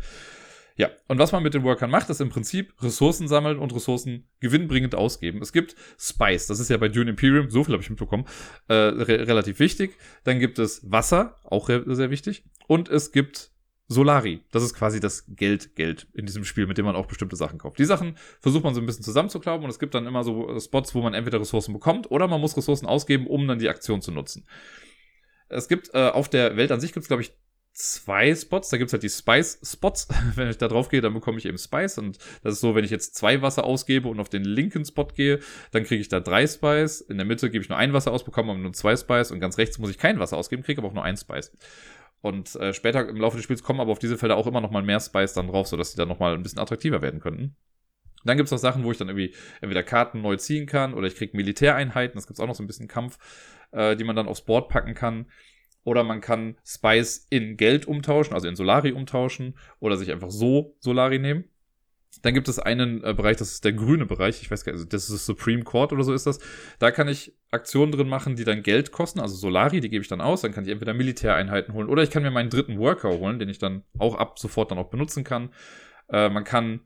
Ja, und was man mit den Workern macht, ist im Prinzip Ressourcen sammeln und Ressourcen gewinnbringend ausgeben. Es gibt Spice, das ist ja bei Dune Imperium, so viel habe ich mitbekommen, äh, re relativ wichtig. Dann gibt es Wasser, auch sehr wichtig. Und es gibt Solari. Das ist quasi das Geld, Geld in diesem Spiel, mit dem man auch bestimmte Sachen kauft. Die Sachen versucht man so ein bisschen zusammenzuklauben und es gibt dann immer so Spots, wo man entweder Ressourcen bekommt oder man muss Ressourcen ausgeben, um dann die Aktion zu nutzen. Es gibt äh, auf der Welt an sich glaube ich, zwei Spots. Da gibt's halt die Spice-Spots. (laughs) wenn ich da drauf gehe, dann bekomme ich eben Spice. Und das ist so, wenn ich jetzt zwei Wasser ausgebe und auf den linken Spot gehe, dann kriege ich da drei Spice. In der Mitte gebe ich nur ein Wasser aus, bekomme aber nur zwei Spice. Und ganz rechts muss ich kein Wasser ausgeben, kriege aber auch nur ein Spice. Und äh, später im Laufe des Spiels kommen aber auf diese Felder auch immer noch mal mehr Spice dann drauf, sodass sie dann noch mal ein bisschen attraktiver werden könnten. Dann gibt's noch Sachen, wo ich dann irgendwie entweder Karten neu ziehen kann oder ich krieg Militäreinheiten. Das gibt's auch noch so ein bisschen Kampf, äh, die man dann aufs Board packen kann. Oder man kann Spice in Geld umtauschen, also in Solari umtauschen oder sich einfach so Solari nehmen. Dann gibt es einen äh, Bereich, das ist der grüne Bereich. Ich weiß gar nicht, das ist Supreme Court oder so ist das. Da kann ich Aktionen drin machen, die dann Geld kosten, also Solari, die gebe ich dann aus. Dann kann ich entweder Militäreinheiten holen oder ich kann mir meinen dritten Worker holen, den ich dann auch ab sofort dann auch benutzen kann. Äh, man kann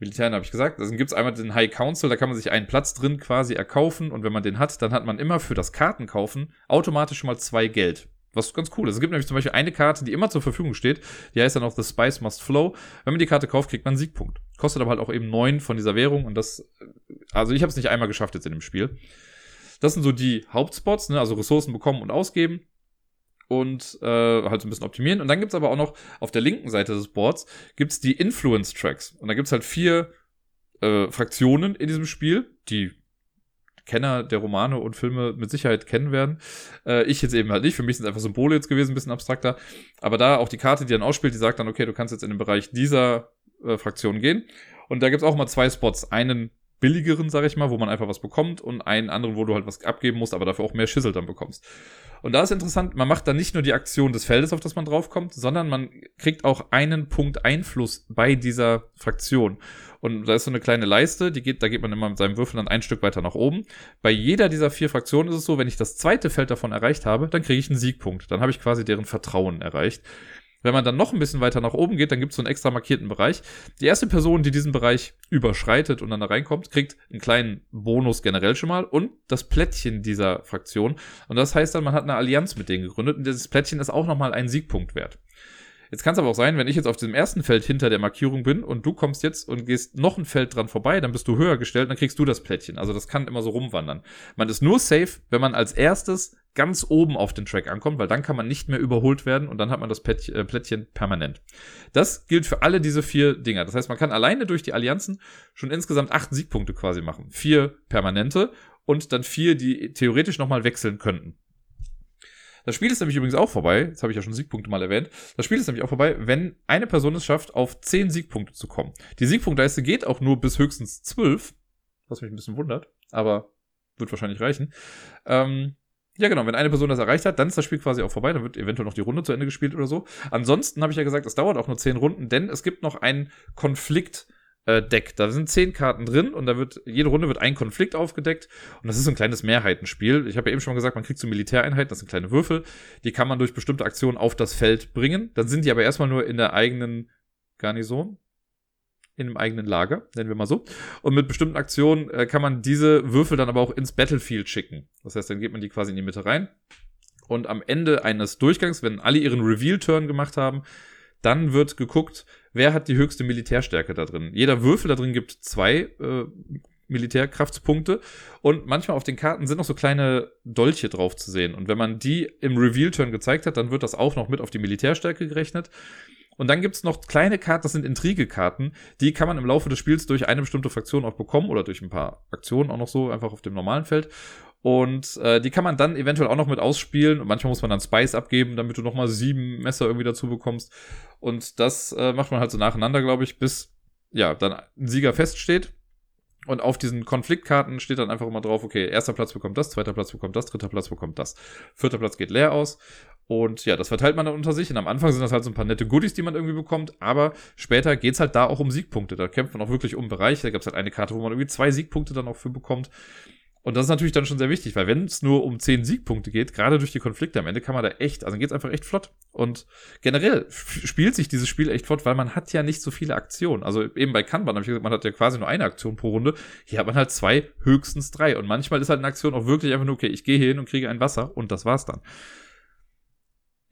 Militären habe ich gesagt. Also gibt es einmal den High Council, da kann man sich einen Platz drin quasi erkaufen und wenn man den hat, dann hat man immer für das Kartenkaufen automatisch mal zwei Geld. Was ganz cool ist. Es gibt nämlich zum Beispiel eine Karte, die immer zur Verfügung steht. Die heißt dann auch The Spice Must Flow. Wenn man die Karte kauft, kriegt man einen Siegpunkt. Kostet aber halt auch eben neun von dieser Währung. Und das, also ich habe es nicht einmal geschafft jetzt in dem Spiel. Das sind so die Hauptspots, ne? also Ressourcen bekommen und ausgeben. Und äh, halt so ein bisschen optimieren. Und dann gibt's aber auch noch auf der linken Seite des Boards gibt's die Influence Tracks. Und da gibt's halt vier äh, Fraktionen in diesem Spiel, die Kenner der Romane und Filme mit Sicherheit kennen werden. Äh, ich jetzt eben halt nicht. Für mich sind es einfach Symbole jetzt gewesen, ein bisschen abstrakter. Aber da auch die Karte, die dann ausspielt, die sagt dann, okay, du kannst jetzt in den Bereich dieser äh, Fraktion gehen. Und da gibt es auch mal zwei Spots. Einen billigeren, sag ich mal, wo man einfach was bekommt und einen anderen, wo du halt was abgeben musst, aber dafür auch mehr Schüssel dann bekommst. Und da ist interessant, man macht dann nicht nur die Aktion des Feldes, auf das man draufkommt, sondern man kriegt auch einen Punkt Einfluss bei dieser Fraktion. Und da ist so eine kleine Leiste, die geht, da geht man immer mit seinem Würfel dann ein Stück weiter nach oben. Bei jeder dieser vier Fraktionen ist es so, wenn ich das zweite Feld davon erreicht habe, dann kriege ich einen Siegpunkt. Dann habe ich quasi deren Vertrauen erreicht. Wenn man dann noch ein bisschen weiter nach oben geht, dann gibt es so einen extra markierten Bereich. Die erste Person, die diesen Bereich überschreitet und dann da reinkommt, kriegt einen kleinen Bonus generell schon mal und das Plättchen dieser Fraktion. Und das heißt dann, man hat eine Allianz mit denen gegründet und dieses Plättchen ist auch nochmal ein Siegpunkt wert. Jetzt kann es aber auch sein, wenn ich jetzt auf diesem ersten Feld hinter der Markierung bin und du kommst jetzt und gehst noch ein Feld dran vorbei, dann bist du höher gestellt, dann kriegst du das Plättchen. Also das kann immer so rumwandern. Man ist nur safe, wenn man als erstes ganz oben auf den Track ankommt, weil dann kann man nicht mehr überholt werden und dann hat man das äh, Plättchen permanent. Das gilt für alle diese vier Dinger. Das heißt, man kann alleine durch die Allianzen schon insgesamt acht Siegpunkte quasi machen. Vier permanente und dann vier, die theoretisch nochmal wechseln könnten. Das Spiel ist nämlich übrigens auch vorbei. Jetzt habe ich ja schon Siegpunkte mal erwähnt. Das Spiel ist nämlich auch vorbei, wenn eine Person es schafft, auf 10 Siegpunkte zu kommen. Die Siegpunktleiste geht auch nur bis höchstens 12, was mich ein bisschen wundert, aber wird wahrscheinlich reichen. Ähm, ja, genau, wenn eine Person das erreicht hat, dann ist das Spiel quasi auch vorbei, dann wird eventuell noch die Runde zu Ende gespielt oder so. Ansonsten habe ich ja gesagt, es dauert auch nur 10 Runden, denn es gibt noch einen Konflikt äh, Deck. Da sind zehn Karten drin und da wird, jede Runde wird ein Konflikt aufgedeckt und das ist so ein kleines Mehrheitenspiel. Ich habe ja eben schon mal gesagt, man kriegt so Militäreinheiten, das sind kleine Würfel, die kann man durch bestimmte Aktionen auf das Feld bringen. Dann sind die aber erstmal nur in der eigenen Garnison. in einem eigenen Lager, nennen wir mal so. Und mit bestimmten Aktionen äh, kann man diese Würfel dann aber auch ins Battlefield schicken. Das heißt, dann geht man die quasi in die Mitte rein. Und am Ende eines Durchgangs, wenn alle ihren Reveal-Turn gemacht haben, dann wird geguckt, wer hat die höchste Militärstärke da drin. Jeder Würfel da drin gibt zwei äh, Militärkraftspunkte. Und manchmal auf den Karten sind noch so kleine Dolche drauf zu sehen. Und wenn man die im Reveal-Turn gezeigt hat, dann wird das auch noch mit auf die Militärstärke gerechnet. Und dann gibt's noch kleine Karten, das sind Intrigekarten, die kann man im Laufe des Spiels durch eine bestimmte Fraktion auch bekommen oder durch ein paar Aktionen auch noch so, einfach auf dem normalen Feld. Und äh, die kann man dann eventuell auch noch mit ausspielen. Und manchmal muss man dann Spice abgeben, damit du nochmal sieben Messer irgendwie dazu bekommst. Und das äh, macht man halt so nacheinander, glaube ich, bis ja dann ein Sieger feststeht. Und auf diesen Konfliktkarten steht dann einfach immer drauf, okay, erster Platz bekommt das, zweiter Platz bekommt das, dritter Platz bekommt das, vierter Platz geht leer aus. Und ja, das verteilt man dann unter sich. Und am Anfang sind das halt so ein paar nette Goodies, die man irgendwie bekommt. Aber später geht's halt da auch um Siegpunkte. Da kämpft man auch wirklich um Bereiche. Da gab's halt eine Karte, wo man irgendwie zwei Siegpunkte dann auch für bekommt. Und das ist natürlich dann schon sehr wichtig, weil wenn es nur um zehn Siegpunkte geht, gerade durch die Konflikte am Ende, kann man da echt, also geht's einfach echt flott. Und generell spielt sich dieses Spiel echt flott, weil man hat ja nicht so viele Aktionen. Also eben bei Kanban habe ich gesagt, man hat ja quasi nur eine Aktion pro Runde. Hier hat man halt zwei, höchstens drei. Und manchmal ist halt eine Aktion auch wirklich einfach nur, okay, ich gehe hin und kriege ein Wasser und das war's dann.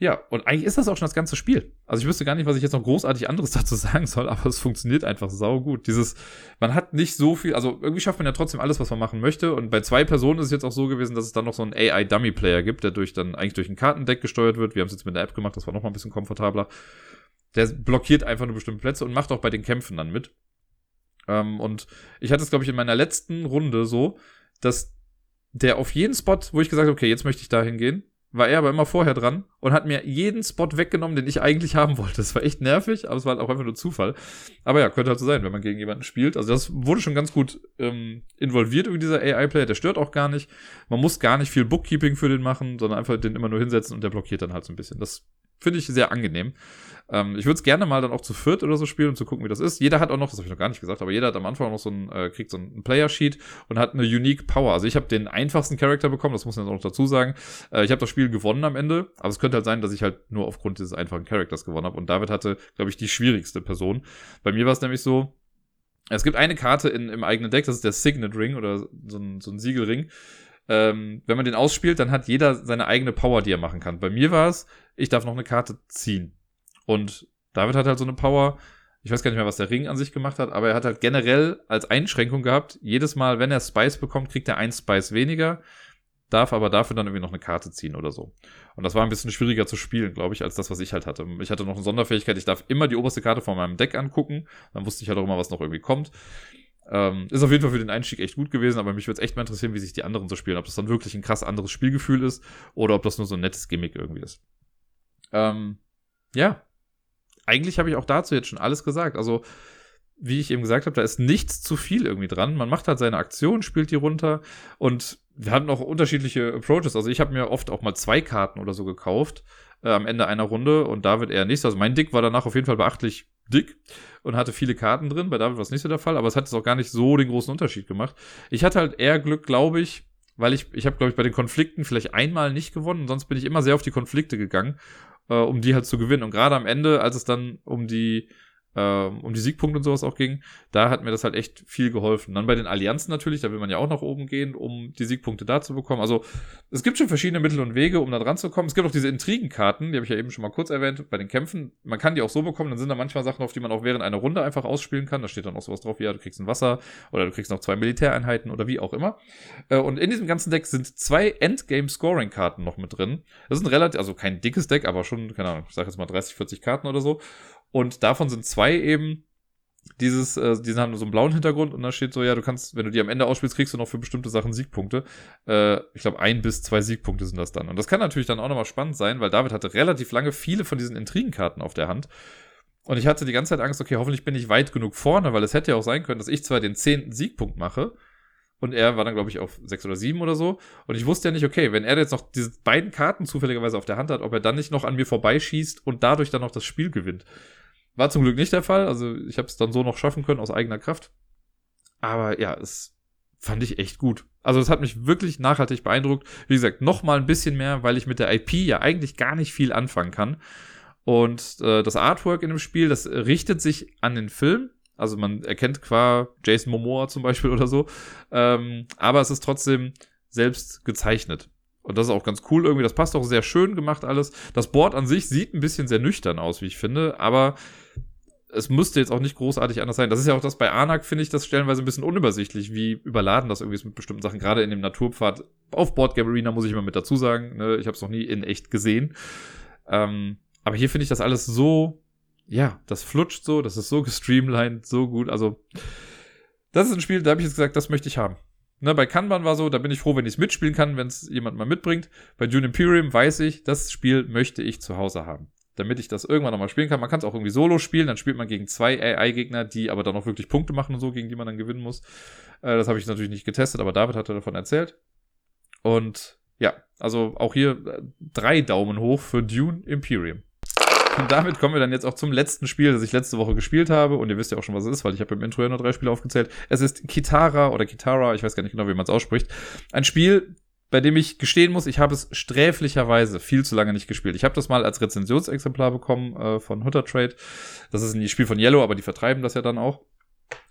Ja, und eigentlich ist das auch schon das ganze Spiel. Also ich wüsste gar nicht, was ich jetzt noch großartig anderes (laughs) dazu sagen soll, aber es funktioniert einfach sau gut. Dieses, man hat nicht so viel, also irgendwie schafft man ja trotzdem alles, was man machen möchte. Und bei zwei Personen ist es jetzt auch so gewesen, dass es dann noch so einen AI-Dummy-Player gibt, der durch dann eigentlich durch ein Kartendeck gesteuert wird. Wir haben es jetzt mit der App gemacht, das war noch mal ein bisschen komfortabler. Der blockiert einfach nur bestimmte Plätze und macht auch bei den Kämpfen dann mit. Ähm, und ich hatte es, glaube ich, in meiner letzten Runde so, dass der auf jeden Spot, wo ich gesagt habe, okay, jetzt möchte ich da hingehen, war er aber immer vorher dran und hat mir jeden Spot weggenommen, den ich eigentlich haben wollte. Das war echt nervig, aber es war halt auch einfach nur Zufall. Aber ja, könnte halt so sein, wenn man gegen jemanden spielt. Also das wurde schon ganz gut ähm, involviert über dieser AI-Player. Der stört auch gar nicht. Man muss gar nicht viel Bookkeeping für den machen, sondern einfach den immer nur hinsetzen und der blockiert dann halt so ein bisschen. Das finde ich sehr angenehm. Ähm, ich würde es gerne mal dann auch zu viert oder so spielen, um zu gucken, wie das ist. Jeder hat auch noch, das habe ich noch gar nicht gesagt, aber jeder hat am Anfang noch so ein, äh, kriegt so ein Player-Sheet und hat eine Unique Power. Also ich habe den einfachsten Charakter bekommen, das muss man jetzt auch noch dazu sagen. Äh, ich habe das Spiel gewonnen am Ende, aber es könnte halt sein, dass ich halt nur aufgrund dieses einfachen Charakters gewonnen habe. Und David hatte, glaube ich, die schwierigste Person. Bei mir war es nämlich so, es gibt eine Karte in, im eigenen Deck, das ist der Signet Ring oder so ein, so ein Siegelring. Ähm, wenn man den ausspielt, dann hat jeder seine eigene Power, die er machen kann. Bei mir war es, ich darf noch eine Karte ziehen. Und David hat halt so eine Power, ich weiß gar nicht mehr, was der Ring an sich gemacht hat, aber er hat halt generell als Einschränkung gehabt, jedes Mal, wenn er Spice bekommt, kriegt er ein Spice weniger, darf aber dafür dann irgendwie noch eine Karte ziehen oder so. Und das war ein bisschen schwieriger zu spielen, glaube ich, als das, was ich halt hatte. Ich hatte noch eine Sonderfähigkeit, ich darf immer die oberste Karte von meinem Deck angucken, dann wusste ich halt auch immer, was noch irgendwie kommt. Ähm, ist auf jeden Fall für den Einstieg echt gut gewesen, aber mich würde es echt mal interessieren, wie sich die anderen so spielen. Ob das dann wirklich ein krass anderes Spielgefühl ist oder ob das nur so ein nettes Gimmick irgendwie ist. Ähm, ja, eigentlich habe ich auch dazu jetzt schon alles gesagt. Also, wie ich eben gesagt habe, da ist nichts zu viel irgendwie dran. Man macht halt seine Aktion, spielt die runter und wir hatten auch unterschiedliche Approaches. Also ich habe mir oft auch mal zwei Karten oder so gekauft äh, am Ende einer Runde und David eher nicht. Also mein Dick war danach auf jeden Fall beachtlich dick und hatte viele Karten drin. Bei David war es nicht so der Fall, aber es hat es auch gar nicht so den großen Unterschied gemacht. Ich hatte halt eher Glück, glaube ich, weil ich, ich habe, glaube ich, bei den Konflikten vielleicht einmal nicht gewonnen, sonst bin ich immer sehr auf die Konflikte gegangen äh, um die halt zu gewinnen. Und gerade am Ende, als es dann um die ähm, um die Siegpunkte und sowas auch ging, da hat mir das halt echt viel geholfen. Dann bei den Allianzen natürlich, da will man ja auch nach oben gehen, um die Siegpunkte da zu bekommen. Also es gibt schon verschiedene Mittel und Wege, um da dran zu kommen. Es gibt auch diese Intrigenkarten, die habe ich ja eben schon mal kurz erwähnt, bei den Kämpfen. Man kann die auch so bekommen, dann sind da manchmal Sachen, auf die man auch während einer Runde einfach ausspielen kann. Da steht dann auch sowas drauf, wie ja, du kriegst ein Wasser oder du kriegst noch zwei Militäreinheiten oder wie auch immer. Äh, und in diesem ganzen Deck sind zwei Endgame-Scoring-Karten noch mit drin. Das ist ein relativ, also kein dickes Deck, aber schon, keine Ahnung, ich sag jetzt mal 30, 40 Karten oder so. Und davon sind zwei eben dieses, äh, die haben so einen blauen Hintergrund und da steht so, ja, du kannst, wenn du die am Ende ausspielst, kriegst du noch für bestimmte Sachen Siegpunkte. Äh, ich glaube, ein bis zwei Siegpunkte sind das dann. Und das kann natürlich dann auch nochmal spannend sein, weil David hatte relativ lange viele von diesen Intrigenkarten auf der Hand. Und ich hatte die ganze Zeit Angst, okay, hoffentlich bin ich weit genug vorne, weil es hätte ja auch sein können, dass ich zwar den zehnten Siegpunkt mache, und er war dann, glaube ich, auf sechs oder sieben oder so. Und ich wusste ja nicht, okay, wenn er jetzt noch diese beiden Karten zufälligerweise auf der Hand hat, ob er dann nicht noch an mir vorbeischießt und dadurch dann noch das Spiel gewinnt. War zum Glück nicht der Fall. Also ich habe es dann so noch schaffen können aus eigener Kraft. Aber ja, es fand ich echt gut. Also es hat mich wirklich nachhaltig beeindruckt. Wie gesagt, noch mal ein bisschen mehr, weil ich mit der IP ja eigentlich gar nicht viel anfangen kann. Und äh, das Artwork in dem Spiel, das richtet sich an den Film. Also man erkennt qua Jason Momoa zum Beispiel oder so. Ähm, aber es ist trotzdem selbst gezeichnet. Und das ist auch ganz cool irgendwie. Das passt auch sehr schön gemacht alles. Das Board an sich sieht ein bisschen sehr nüchtern aus, wie ich finde. Aber es müsste jetzt auch nicht großartig anders sein. Das ist ja auch das bei Anak, finde ich das stellenweise ein bisschen unübersichtlich, wie überladen das irgendwie ist mit bestimmten Sachen. Gerade in dem Naturpfad auf Board Game Arena muss ich immer mit dazu sagen. Ne? Ich habe es noch nie in echt gesehen. Ähm, aber hier finde ich das alles so, ja, das flutscht so, das ist so gestreamlined, so gut. Also, das ist ein Spiel, da habe ich jetzt gesagt, das möchte ich haben. Ne, bei Kanban war so, da bin ich froh, wenn ich es mitspielen kann, wenn es jemand mal mitbringt. Bei Dune Imperium weiß ich, das Spiel möchte ich zu Hause haben damit ich das irgendwann nochmal spielen kann. Man kann es auch irgendwie solo spielen, dann spielt man gegen zwei AI-Gegner, die aber dann auch wirklich Punkte machen und so, gegen die man dann gewinnen muss. Äh, das habe ich natürlich nicht getestet, aber David hatte davon erzählt. Und ja, also auch hier äh, drei Daumen hoch für Dune Imperium. Und damit kommen wir dann jetzt auch zum letzten Spiel, das ich letzte Woche gespielt habe. Und ihr wisst ja auch schon, was es ist, weil ich habe im Intro ja nur drei Spiele aufgezählt. Es ist Kitara oder Kitara, ich weiß gar nicht genau, wie man es ausspricht. Ein Spiel, bei dem ich gestehen muss, ich habe es sträflicherweise viel zu lange nicht gespielt. Ich habe das mal als Rezensionsexemplar bekommen äh, von Hutter Trade. Das ist ein Spiel von Yellow, aber die vertreiben das ja dann auch.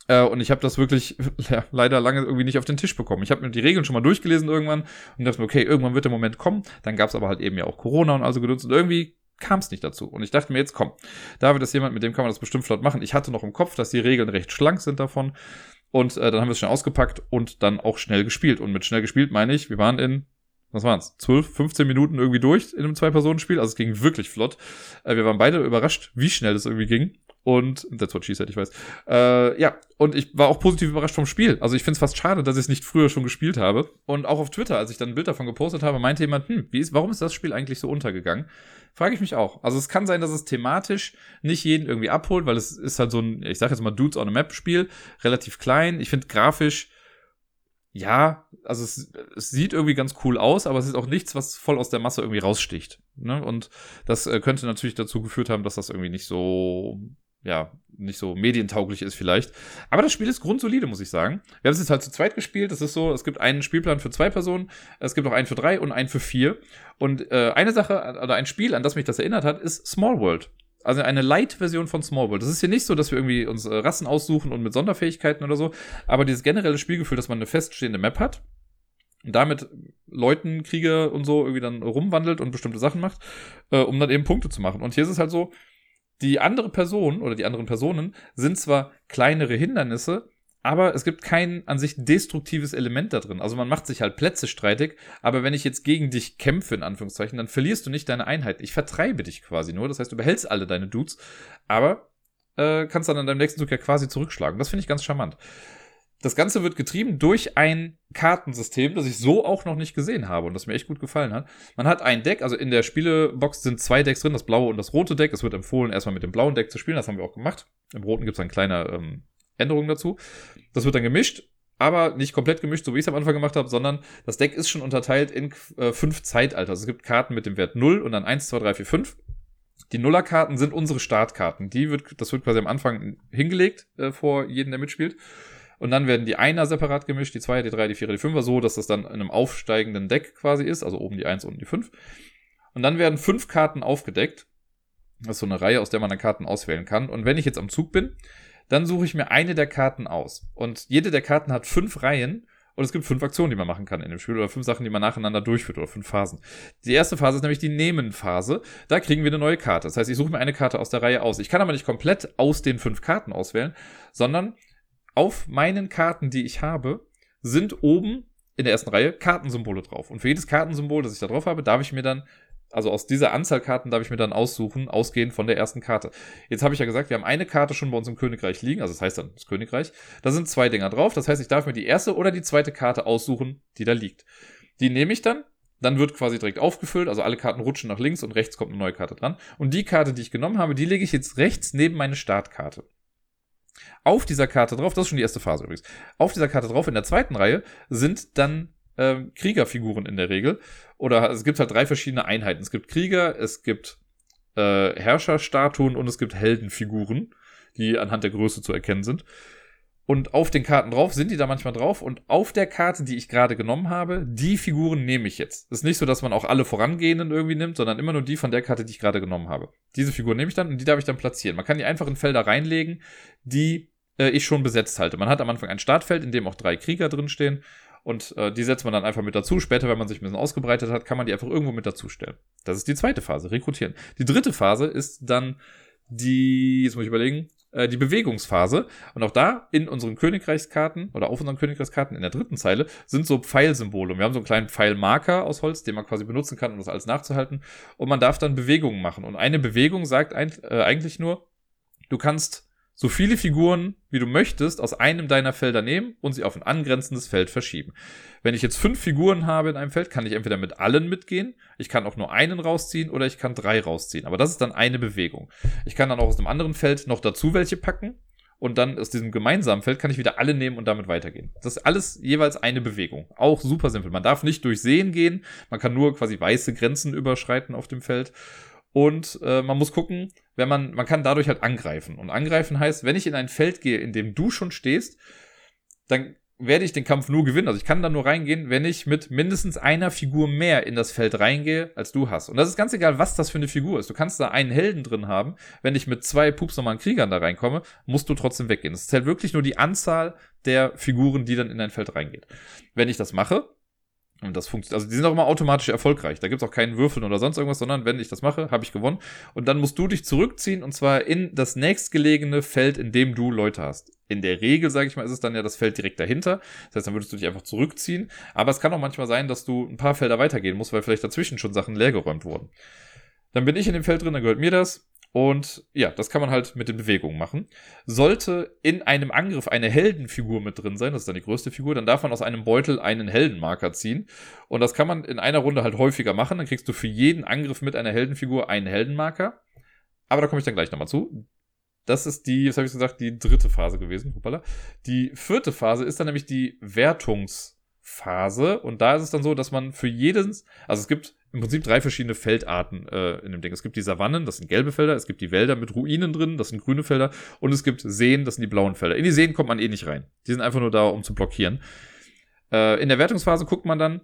Äh, und ich habe das wirklich (laughs) ja, leider lange irgendwie nicht auf den Tisch bekommen. Ich habe mir die Regeln schon mal durchgelesen irgendwann und dachte mir, okay, irgendwann wird der Moment kommen. Dann gab es aber halt eben ja auch Corona und also genutzt und irgendwie kam es nicht dazu. Und ich dachte mir jetzt, komm, David ist jemand, mit dem kann man das bestimmt flott machen. Ich hatte noch im Kopf, dass die Regeln recht schlank sind davon. Und äh, dann haben wir es schnell ausgepackt und dann auch schnell gespielt. Und mit schnell gespielt meine ich, wir waren in, was waren's, 12, 15 Minuten irgendwie durch in einem Zwei-Personen-Spiel. Also es ging wirklich flott. Äh, wir waren beide überrascht, wie schnell das irgendwie ging. Und that's what she said, ich weiß. Äh, ja, und ich war auch positiv überrascht vom Spiel. Also ich finde es fast schade, dass ich es nicht früher schon gespielt habe. Und auch auf Twitter, als ich dann ein Bild davon gepostet habe, meinte jemand, hm, wie ist, warum ist das Spiel eigentlich so untergegangen? Frage ich mich auch. Also es kann sein, dass es thematisch nicht jeden irgendwie abholt, weil es ist halt so ein, ich sag jetzt mal Dudes on a Map Spiel, relativ klein. Ich finde grafisch, ja, also es, es, sieht irgendwie ganz cool aus, aber es ist auch nichts, was voll aus der Masse irgendwie raussticht. Ne? Und das äh, könnte natürlich dazu geführt haben, dass das irgendwie nicht so ja, nicht so medientauglich ist vielleicht. Aber das Spiel ist grundsolide, muss ich sagen. Wir haben es jetzt halt zu zweit gespielt. Das ist so, es gibt einen Spielplan für zwei Personen, es gibt auch einen für drei und einen für vier. Und äh, eine Sache oder ein Spiel, an das mich das erinnert hat, ist Small World. Also eine Light-Version von Small World. Das ist hier nicht so, dass wir irgendwie uns äh, Rassen aussuchen und mit Sonderfähigkeiten oder so, aber dieses generelle Spielgefühl, dass man eine feststehende Map hat und damit Leuten, Krieger und so irgendwie dann rumwandelt und bestimmte Sachen macht, äh, um dann eben Punkte zu machen. Und hier ist es halt so, die andere Person oder die anderen Personen sind zwar kleinere Hindernisse, aber es gibt kein an sich destruktives Element da drin. Also man macht sich halt Plätze streitig, aber wenn ich jetzt gegen dich kämpfe, in Anführungszeichen, dann verlierst du nicht deine Einheit. Ich vertreibe dich quasi nur. Das heißt, du behältst alle deine Dudes, aber äh, kannst dann an deinem nächsten Zug ja quasi zurückschlagen. Das finde ich ganz charmant. Das Ganze wird getrieben durch ein Kartensystem, das ich so auch noch nicht gesehen habe und das mir echt gut gefallen hat. Man hat ein Deck, also in der Spielebox sind zwei Decks drin, das blaue und das rote Deck. Es wird empfohlen, erstmal mit dem blauen Deck zu spielen, das haben wir auch gemacht. Im roten gibt es eine kleine ähm, Änderung dazu. Das wird dann gemischt, aber nicht komplett gemischt, so wie ich es am Anfang gemacht habe, sondern das Deck ist schon unterteilt in äh, fünf Zeitalter. Also es gibt Karten mit dem Wert 0 und dann 1, 2, 3, 4, 5. Die Nullerkarten sind unsere Startkarten. Die wird, das wird quasi am Anfang hingelegt äh, vor jedem, der mitspielt. Und dann werden die Einer separat gemischt, die Zweier, die Dreier, die Vierer, die Fünfer, so dass das dann in einem aufsteigenden Deck quasi ist, also oben die Eins, unten die Fünf. Und dann werden fünf Karten aufgedeckt. Das ist so eine Reihe, aus der man dann Karten auswählen kann. Und wenn ich jetzt am Zug bin, dann suche ich mir eine der Karten aus. Und jede der Karten hat fünf Reihen und es gibt fünf Aktionen, die man machen kann in dem Spiel oder fünf Sachen, die man nacheinander durchführt oder fünf Phasen. Die erste Phase ist nämlich die Nehmen-Phase. Da kriegen wir eine neue Karte. Das heißt, ich suche mir eine Karte aus der Reihe aus. Ich kann aber nicht komplett aus den fünf Karten auswählen, sondern auf meinen Karten, die ich habe, sind oben in der ersten Reihe Kartensymbole drauf. Und für jedes Kartensymbol, das ich da drauf habe, darf ich mir dann, also aus dieser Anzahl Karten darf ich mir dann aussuchen, ausgehend von der ersten Karte. Jetzt habe ich ja gesagt, wir haben eine Karte schon bei uns im Königreich liegen, also das heißt dann das Königreich. Da sind zwei Dinger drauf, das heißt, ich darf mir die erste oder die zweite Karte aussuchen, die da liegt. Die nehme ich dann, dann wird quasi direkt aufgefüllt, also alle Karten rutschen nach links und rechts kommt eine neue Karte dran. Und die Karte, die ich genommen habe, die lege ich jetzt rechts neben meine Startkarte. Auf dieser Karte drauf, das ist schon die erste Phase übrigens, auf dieser Karte drauf in der zweiten Reihe sind dann ähm, Kriegerfiguren in der Regel. Oder es gibt halt drei verschiedene Einheiten. Es gibt Krieger, es gibt äh, Herrscherstatuen und es gibt Heldenfiguren, die anhand der Größe zu erkennen sind. Und auf den Karten drauf sind die da manchmal drauf. Und auf der Karte, die ich gerade genommen habe, die Figuren nehme ich jetzt. Ist nicht so, dass man auch alle vorangehenden irgendwie nimmt, sondern immer nur die von der Karte, die ich gerade genommen habe. Diese Figuren nehme ich dann und die darf ich dann platzieren. Man kann die einfach in Felder reinlegen, die äh, ich schon besetzt halte. Man hat am Anfang ein Startfeld, in dem auch drei Krieger drinstehen. Und äh, die setzt man dann einfach mit dazu. Später, wenn man sich ein bisschen ausgebreitet hat, kann man die einfach irgendwo mit dazustellen. Das ist die zweite Phase, rekrutieren. Die dritte Phase ist dann die, jetzt muss ich überlegen, äh, die Bewegungsphase. Und auch da in unseren Königreichskarten oder auf unseren Königreichskarten in der dritten Zeile sind so Pfeilsymbole. Und wir haben so einen kleinen Pfeilmarker aus Holz, den man quasi benutzen kann, um das alles nachzuhalten. Und man darf dann Bewegungen machen. Und eine Bewegung sagt ein, äh, eigentlich nur, du kannst so viele Figuren, wie du möchtest, aus einem deiner Felder nehmen und sie auf ein angrenzendes Feld verschieben. Wenn ich jetzt fünf Figuren habe in einem Feld, kann ich entweder mit allen mitgehen, ich kann auch nur einen rausziehen oder ich kann drei rausziehen. Aber das ist dann eine Bewegung. Ich kann dann auch aus einem anderen Feld noch dazu welche packen und dann aus diesem gemeinsamen Feld kann ich wieder alle nehmen und damit weitergehen. Das ist alles jeweils eine Bewegung. Auch super simpel. Man darf nicht durch Seen gehen, man kann nur quasi weiße Grenzen überschreiten auf dem Feld. Und äh, man muss gucken, wenn man, man kann dadurch halt angreifen. Und angreifen heißt, wenn ich in ein Feld gehe, in dem du schon stehst, dann werde ich den Kampf nur gewinnen. Also ich kann da nur reingehen, wenn ich mit mindestens einer Figur mehr in das Feld reingehe, als du hast. Und das ist ganz egal, was das für eine Figur ist. Du kannst da einen Helden drin haben. Wenn ich mit zwei Pups normalen Kriegern da reinkomme, musst du trotzdem weggehen. Es zählt wirklich nur die Anzahl der Figuren, die dann in ein Feld reingeht. Wenn ich das mache, und das funktioniert, also die sind auch immer automatisch erfolgreich. Da gibt's auch keinen Würfeln oder sonst irgendwas, sondern wenn ich das mache, habe ich gewonnen. Und dann musst du dich zurückziehen und zwar in das nächstgelegene Feld, in dem du Leute hast. In der Regel, sage ich mal, ist es dann ja das Feld direkt dahinter. Das heißt, dann würdest du dich einfach zurückziehen. Aber es kann auch manchmal sein, dass du ein paar Felder weitergehen musst, weil vielleicht dazwischen schon Sachen leergeräumt wurden. Dann bin ich in dem Feld drin, dann gehört mir das. Und ja, das kann man halt mit den Bewegungen machen. Sollte in einem Angriff eine Heldenfigur mit drin sein, das ist dann die größte Figur, dann darf man aus einem Beutel einen Heldenmarker ziehen. Und das kann man in einer Runde halt häufiger machen. Dann kriegst du für jeden Angriff mit einer Heldenfigur einen Heldenmarker. Aber da komme ich dann gleich nochmal zu. Das ist die, was habe ich gesagt, die dritte Phase gewesen. Hoppala. Die vierte Phase ist dann nämlich die Wertungsphase. Und da ist es dann so, dass man für jedes, also es gibt im Prinzip drei verschiedene Feldarten äh, in dem Ding. Es gibt die Savannen, das sind gelbe Felder, es gibt die Wälder mit Ruinen drin, das sind grüne Felder, und es gibt Seen, das sind die blauen Felder. In die Seen kommt man eh nicht rein. Die sind einfach nur da, um zu blockieren. Äh, in der Wertungsphase guckt man dann,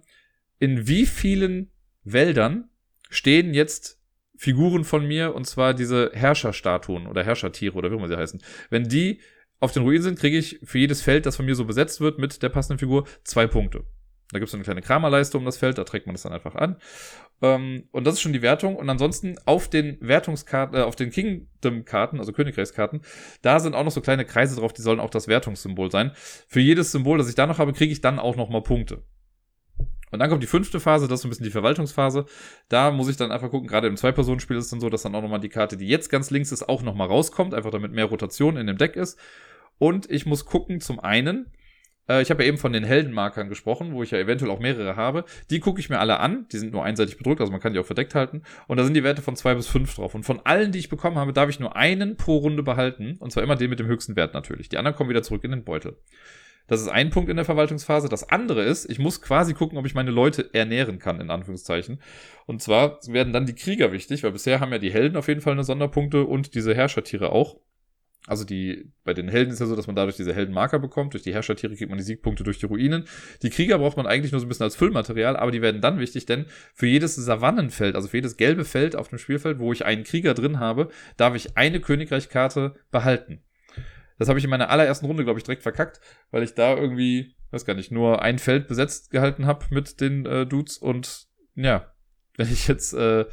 in wie vielen Wäldern stehen jetzt Figuren von mir, und zwar diese Herrscherstatuen oder Herrschertiere oder wie immer sie heißen. Wenn die auf den Ruinen sind, kriege ich für jedes Feld, das von mir so besetzt wird mit der passenden Figur, zwei Punkte. Da gibt es eine kleine Kramerleiste um das Feld, da trägt man das dann einfach an. Ähm, und das ist schon die Wertung. Und ansonsten auf den Wertungskarten, äh, auf den Kingdom-Karten, also Königreichskarten, da sind auch noch so kleine Kreise drauf, die sollen auch das Wertungssymbol sein. Für jedes Symbol, das ich da noch habe, kriege ich dann auch nochmal Punkte. Und dann kommt die fünfte Phase, das ist so ein bisschen die Verwaltungsphase. Da muss ich dann einfach gucken, gerade im Zwei-Personen-Spiel ist es dann so, dass dann auch nochmal die Karte, die jetzt ganz links ist, auch nochmal rauskommt, einfach damit mehr Rotation in dem Deck ist. Und ich muss gucken, zum einen, äh, ich habe ja eben von den Heldenmarkern gesprochen, wo ich ja eventuell auch mehrere habe. Die gucke ich mir alle an. Die sind nur einseitig bedruckt, also man kann die auch verdeckt halten. Und da sind die Werte von zwei bis fünf drauf. Und von allen, die ich bekommen habe, darf ich nur einen pro Runde behalten. Und zwar immer den mit dem höchsten Wert natürlich. Die anderen kommen wieder zurück in den Beutel. Das ist ein Punkt in der Verwaltungsphase. Das andere ist, ich muss quasi gucken, ob ich meine Leute ernähren kann, in Anführungszeichen. Und zwar werden dann die Krieger wichtig, weil bisher haben ja die Helden auf jeden Fall eine Sonderpunkte und diese Herrschertiere auch. Also die, bei den Helden ist ja so, dass man dadurch diese Heldenmarker bekommt. Durch die Herrschertiere kriegt man die Siegpunkte durch die Ruinen. Die Krieger braucht man eigentlich nur so ein bisschen als Füllmaterial, aber die werden dann wichtig, denn für jedes Savannenfeld, also für jedes gelbe Feld auf dem Spielfeld, wo ich einen Krieger drin habe, darf ich eine Königreichkarte behalten. Das habe ich in meiner allerersten Runde, glaube ich, direkt verkackt, weil ich da irgendwie, weiß gar nicht, nur ein Feld besetzt gehalten habe mit den äh, Dudes und ja, wenn ich jetzt, äh,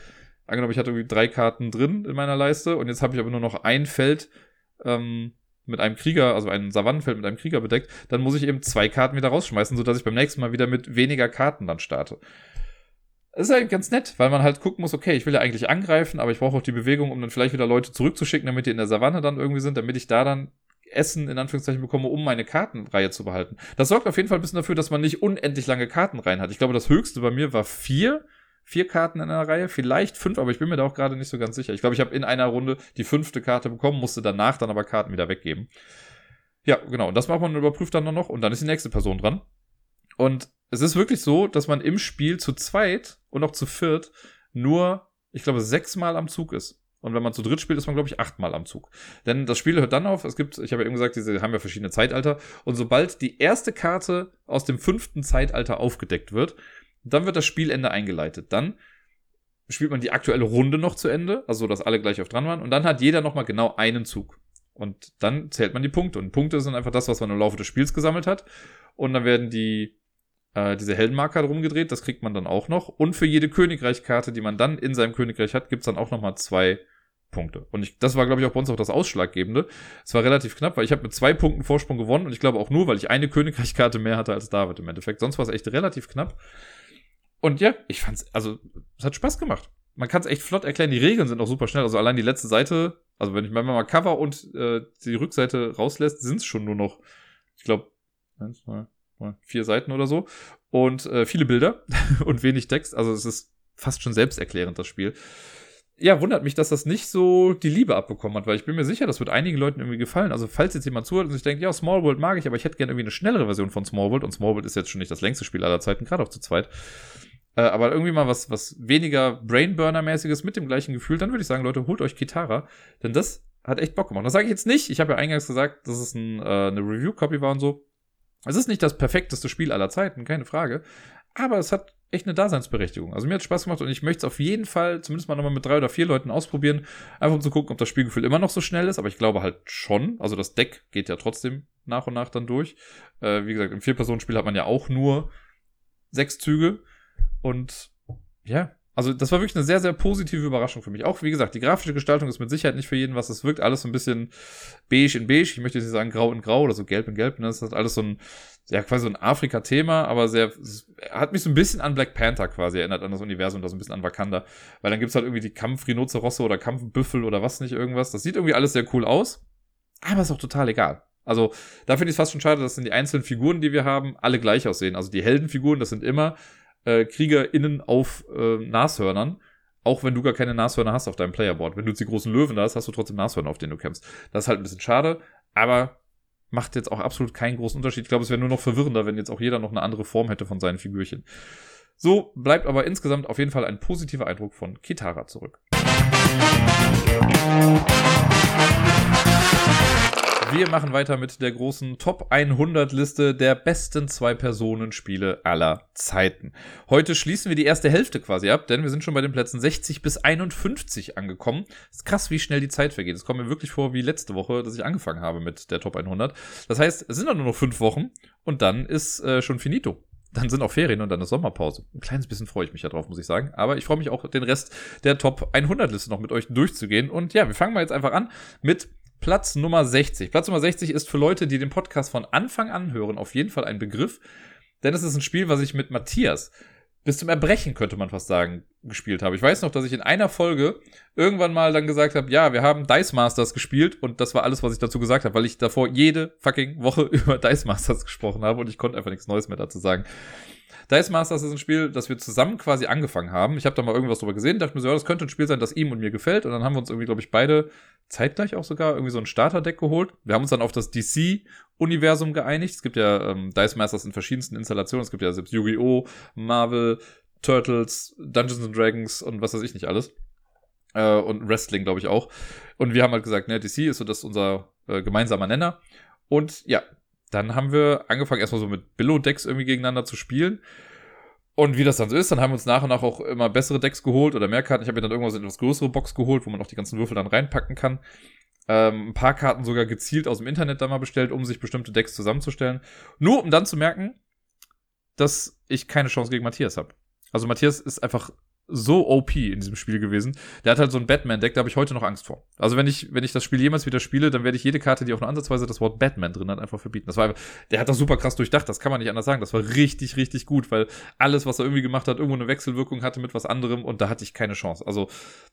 angenommen, ich hatte irgendwie drei Karten drin in meiner Leiste und jetzt habe ich aber nur noch ein Feld ähm, mit einem Krieger, also ein Savannenfeld mit einem Krieger bedeckt, dann muss ich eben zwei Karten wieder rausschmeißen, sodass ich beim nächsten Mal wieder mit weniger Karten dann starte. Das ist eigentlich ganz nett, weil man halt gucken muss, okay, ich will ja eigentlich angreifen, aber ich brauche auch die Bewegung, um dann vielleicht wieder Leute zurückzuschicken, damit die in der Savanne dann irgendwie sind, damit ich da dann Essen in Anführungszeichen bekomme, um meine Kartenreihe zu behalten. Das sorgt auf jeden Fall ein bisschen dafür, dass man nicht unendlich lange Kartenreihen hat. Ich glaube, das höchste bei mir war vier vier Karten in einer Reihe, vielleicht fünf, aber ich bin mir da auch gerade nicht so ganz sicher. Ich glaube, ich habe in einer Runde die fünfte Karte bekommen, musste danach dann aber Karten wieder weggeben. Ja, genau. Und das macht man und überprüft dann noch und dann ist die nächste Person dran. Und es ist wirklich so, dass man im Spiel zu zweit und auch zu viert nur, ich glaube, sechsmal am Zug ist. Und wenn man zu dritt spielt, ist man, glaube ich, achtmal am Zug. Denn das Spiel hört dann auf, es gibt, ich habe ja eben gesagt, diese haben ja verschiedene Zeitalter. Und sobald die erste Karte aus dem fünften Zeitalter aufgedeckt wird, dann wird das Spielende eingeleitet. Dann spielt man die aktuelle Runde noch zu Ende, also dass alle gleich auf dran waren. Und dann hat jeder nochmal genau einen Zug. Und dann zählt man die Punkte. Und Punkte sind einfach das, was man im Laufe des Spiels gesammelt hat. Und dann werden die äh, diese Heldenmarker drum gedreht, das kriegt man dann auch noch. Und für jede Königreichkarte, die man dann in seinem Königreich hat, gibt's dann auch nochmal zwei Punkte. Und ich, das war, glaube ich, auch bei uns auch das Ausschlaggebende. Es war relativ knapp, weil ich habe mit zwei Punkten Vorsprung gewonnen und ich glaube auch nur, weil ich eine Königreichkarte mehr hatte als David im Endeffekt. Sonst war es echt relativ knapp. Und ja, ich fand's, also, es hat Spaß gemacht. Man kann es echt flott erklären. Die Regeln sind auch super schnell. Also allein die letzte Seite, also wenn ich wenn man mal Cover und äh, die Rückseite rauslässt, sind es schon nur noch, ich glaube, eins, zwei, vier Seiten oder so. Und äh, viele Bilder (laughs) und wenig Text. Also es ist fast schon selbsterklärend, das Spiel. Ja, wundert mich, dass das nicht so die Liebe abbekommen hat, weil ich bin mir sicher, das wird einigen Leuten irgendwie gefallen. Also, falls jetzt jemand zuhört und sich denkt, ja, Small World mag ich, aber ich hätte gerne irgendwie eine schnellere Version von Small World und Small World ist jetzt schon nicht das längste Spiel aller Zeiten, gerade auch zu zweit. Äh, aber irgendwie mal was, was weniger Brainburner-mäßiges mit dem gleichen Gefühl, dann würde ich sagen, Leute, holt euch Kitara, denn das hat echt Bock gemacht. Das sage ich jetzt nicht. Ich habe ja eingangs gesagt, dass es ein, äh, eine Review-Copy war und so. Es ist nicht das perfekteste Spiel aller Zeiten, keine Frage. Aber es hat echt eine Daseinsberechtigung. Also mir hat Spaß gemacht und ich möchte es auf jeden Fall zumindest mal nochmal mit drei oder vier Leuten ausprobieren, einfach um zu gucken, ob das Spielgefühl immer noch so schnell ist. Aber ich glaube halt schon. Also das Deck geht ja trotzdem nach und nach dann durch. Äh, wie gesagt, im Vier-Personen-Spiel hat man ja auch nur sechs Züge. Und ja, also das war wirklich eine sehr, sehr positive Überraschung für mich. Auch wie gesagt, die grafische Gestaltung ist mit Sicherheit nicht für jeden was. Es wirkt alles so ein bisschen beige in beige. Ich möchte jetzt nicht sagen grau in grau oder so gelb in gelb. Ne? Das ist alles so ein, ja, quasi so ein Afrika-Thema, aber sehr, hat mich so ein bisschen an Black Panther quasi erinnert, an das Universum, da so ein bisschen an Wakanda. Weil dann gibt's halt irgendwie die Kampf-Rhinozerosse oder Kampfbüffel oder was nicht irgendwas. Das sieht irgendwie alles sehr cool aus, aber ist auch total egal. Also, da finde ich es fast schon schade, dass dann die einzelnen Figuren, die wir haben, alle gleich aussehen. Also die Heldenfiguren, das sind immer äh, KriegerInnen auf äh, Nashörnern. Auch wenn du gar keine Nashörner hast auf deinem Playerboard. Wenn du jetzt die großen Löwen da hast, hast du trotzdem Nashörner, auf denen du kämpfst. Das ist halt ein bisschen schade, aber macht jetzt auch absolut keinen großen Unterschied. Ich glaube, es wäre nur noch verwirrender, wenn jetzt auch jeder noch eine andere Form hätte von seinen Figürchen. So bleibt aber insgesamt auf jeden Fall ein positiver Eindruck von Kitara zurück. Wir machen weiter mit der großen Top 100 Liste der besten Zwei-Personen-Spiele aller Zeiten. Heute schließen wir die erste Hälfte quasi ab, denn wir sind schon bei den Plätzen 60 bis 51 angekommen. Ist krass, wie schnell die Zeit vergeht. Es kommt mir wirklich vor wie letzte Woche, dass ich angefangen habe mit der Top 100. Das heißt, es sind nur noch fünf Wochen und dann ist äh, schon finito dann sind auch Ferien und dann ist Sommerpause. Ein kleines bisschen freue ich mich ja drauf, muss ich sagen. Aber ich freue mich auch, den Rest der Top 100 Liste noch mit euch durchzugehen. Und ja, wir fangen mal jetzt einfach an mit Platz Nummer 60. Platz Nummer 60 ist für Leute, die den Podcast von Anfang an hören, auf jeden Fall ein Begriff. Denn es ist ein Spiel, was ich mit Matthias bis zum Erbrechen, könnte man fast sagen, gespielt habe. Ich weiß noch, dass ich in einer Folge irgendwann mal dann gesagt habe, ja, wir haben Dice Masters gespielt und das war alles, was ich dazu gesagt habe, weil ich davor jede fucking Woche (laughs) über Dice Masters gesprochen habe und ich konnte einfach nichts Neues mehr dazu sagen. Dice Masters ist ein Spiel, das wir zusammen quasi angefangen haben. Ich habe da mal irgendwas drüber gesehen, dachte mir so, ja, das könnte ein Spiel sein, das ihm und mir gefällt. Und dann haben wir uns irgendwie, glaube ich, beide zeitgleich auch sogar irgendwie so ein Starterdeck geholt. Wir haben uns dann auf das DC-Universum geeinigt. Es gibt ja ähm, Dice Masters in verschiedensten Installationen. Es gibt ja selbst Yu-Gi-Oh!, Marvel, Turtles, Dungeons and Dragons und was weiß ich nicht alles. Äh, und Wrestling, glaube ich, auch. Und wir haben halt gesagt, ne, DC ist so das unser äh, gemeinsamer Nenner. Und ja, dann haben wir angefangen, erstmal so mit Billo-Decks irgendwie gegeneinander zu spielen. Und wie das dann so ist, dann haben wir uns nach und nach auch immer bessere Decks geholt oder mehr Karten. Ich habe mir dann irgendwas in etwas größere Box geholt, wo man auch die ganzen Würfel dann reinpacken kann. Ähm, ein paar Karten sogar gezielt aus dem Internet dann mal bestellt, um sich bestimmte Decks zusammenzustellen. Nur um dann zu merken, dass ich keine Chance gegen Matthias habe. Also Matthias ist einfach so OP in diesem Spiel gewesen. Der hat halt so ein Batman-Deck, da habe ich heute noch Angst vor. Also wenn ich, wenn ich das Spiel jemals wieder spiele, dann werde ich jede Karte, die auch nur ansatzweise das Wort Batman drin hat, einfach verbieten. Das war einfach, der hat das super krass durchdacht, das kann man nicht anders sagen. Das war richtig, richtig gut, weil alles, was er irgendwie gemacht hat, irgendwo eine Wechselwirkung hatte mit was anderem und da hatte ich keine Chance. Also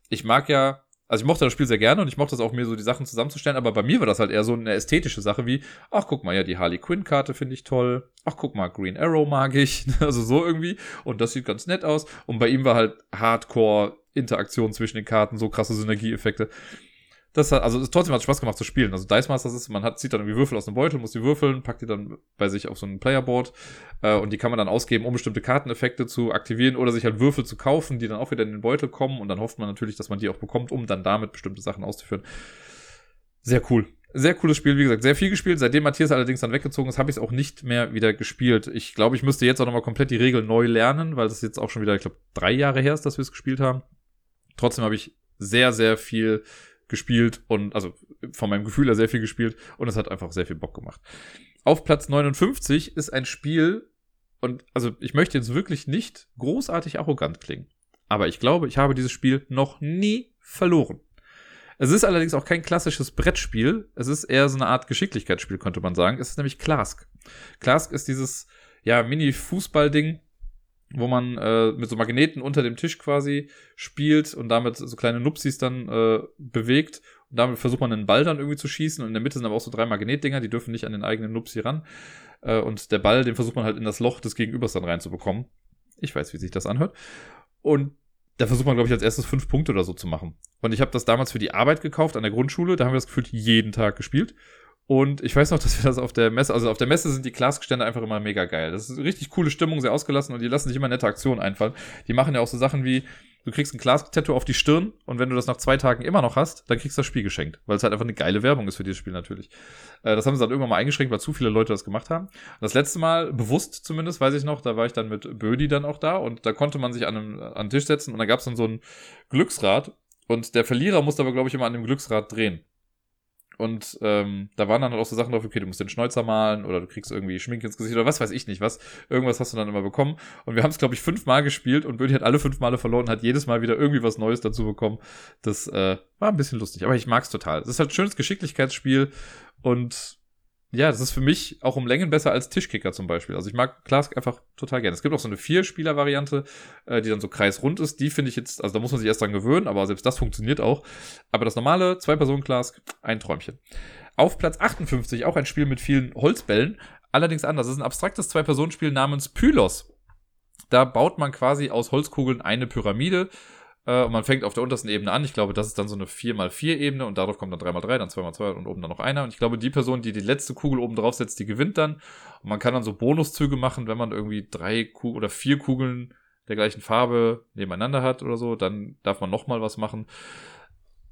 ich mag ja also ich mochte das Spiel sehr gerne und ich mochte es auch, mir so die Sachen zusammenzustellen, aber bei mir war das halt eher so eine ästhetische Sache wie, ach guck mal, ja, die Harley Quinn-Karte finde ich toll, ach guck mal, Green Arrow mag ich, (laughs) also so irgendwie. Und das sieht ganz nett aus. Und bei ihm war halt Hardcore Interaktion zwischen den Karten, so krasse Synergieeffekte das hat, also trotzdem hat es Spaß gemacht zu spielen. Also Dice Masters ist, man hat, zieht dann irgendwie Würfel aus dem Beutel, muss die würfeln, packt die dann bei sich auf so ein Playerboard äh, und die kann man dann ausgeben, um bestimmte Karteneffekte zu aktivieren oder sich halt Würfel zu kaufen, die dann auch wieder in den Beutel kommen und dann hofft man natürlich, dass man die auch bekommt, um dann damit bestimmte Sachen auszuführen. Sehr cool. Sehr cooles Spiel, wie gesagt, sehr viel gespielt. Seitdem Matthias allerdings dann weggezogen ist, habe ich es auch nicht mehr wieder gespielt. Ich glaube, ich müsste jetzt auch nochmal komplett die Regeln neu lernen, weil das jetzt auch schon wieder, ich glaube, drei Jahre her ist, dass wir es gespielt haben. Trotzdem habe ich sehr, sehr viel gespielt und also von meinem Gefühl her sehr viel gespielt und es hat einfach sehr viel Bock gemacht. Auf Platz 59 ist ein Spiel, und also ich möchte jetzt wirklich nicht großartig arrogant klingen, aber ich glaube, ich habe dieses Spiel noch nie verloren. Es ist allerdings auch kein klassisches Brettspiel. Es ist eher so eine Art Geschicklichkeitsspiel, könnte man sagen. Es ist nämlich Klask. Klask ist dieses, ja, Mini-Fußball-Ding, wo man äh, mit so Magneten unter dem Tisch quasi spielt und damit so kleine Nupsis dann äh, bewegt. Und damit versucht man einen Ball dann irgendwie zu schießen. Und in der Mitte sind aber auch so drei Magnetdinger, die dürfen nicht an den eigenen Nupsi ran. Äh, und der Ball, den versucht man halt in das Loch des Gegenübers dann reinzubekommen. Ich weiß, wie sich das anhört. Und da versucht man, glaube ich, als erstes fünf Punkte oder so zu machen. Und ich habe das damals für die Arbeit gekauft an der Grundschule. Da haben wir das gefühlt jeden Tag gespielt. Und ich weiß noch, dass wir das auf der Messe, also auf der Messe sind die Glasgestände einfach immer mega geil. Das ist eine richtig coole Stimmung, sehr ausgelassen und die lassen sich immer nette Aktionen einfallen. Die machen ja auch so Sachen wie, du kriegst ein Glas-Tattoo auf die Stirn und wenn du das nach zwei Tagen immer noch hast, dann kriegst du das Spiel geschenkt, weil es halt einfach eine geile Werbung ist für dieses Spiel natürlich. Äh, das haben sie dann irgendwann mal eingeschränkt, weil zu viele Leute das gemacht haben. Das letzte Mal, bewusst zumindest, weiß ich noch, da war ich dann mit Bödi dann auch da und da konnte man sich an, einem, an den Tisch setzen und da gab es dann so ein Glücksrad und der Verlierer musste aber, glaube ich, immer an dem Glücksrad drehen. Und ähm, da waren dann halt auch so Sachen drauf, okay, du musst den Schnäuzer malen oder du kriegst irgendwie Schmink ins Gesicht oder was weiß ich nicht was. Irgendwas hast du dann immer bekommen. Und wir haben es, glaube ich, fünfmal gespielt und Bödi hat alle fünf Male verloren und hat jedes Mal wieder irgendwie was Neues dazu bekommen. Das äh, war ein bisschen lustig, aber ich mag's total. Es ist halt ein schönes Geschicklichkeitsspiel und ja, das ist für mich auch um Längen besser als Tischkicker zum Beispiel. Also ich mag Klask einfach total gerne. Es gibt auch so eine Vier-Spieler-Variante, äh, die dann so kreisrund ist. Die finde ich jetzt, also da muss man sich erst dran gewöhnen, aber selbst das funktioniert auch. Aber das normale Zwei-Personen-Klask, ein Träumchen. Auf Platz 58 auch ein Spiel mit vielen Holzbällen. Allerdings anders. Das ist ein abstraktes Zwei-Personen-Spiel namens Pylos. Da baut man quasi aus Holzkugeln eine Pyramide äh, und man fängt auf der untersten Ebene an. Ich glaube, das ist dann so eine 4x4-Ebene und darauf kommt dann 3x3, dann 2x2 und oben dann noch einer. Und ich glaube, die Person, die die letzte Kugel oben drauf setzt, die gewinnt dann. Und man kann dann so Bonuszüge machen, wenn man irgendwie drei Kugeln oder vier Kugeln der gleichen Farbe nebeneinander hat oder so, dann darf man nochmal was machen.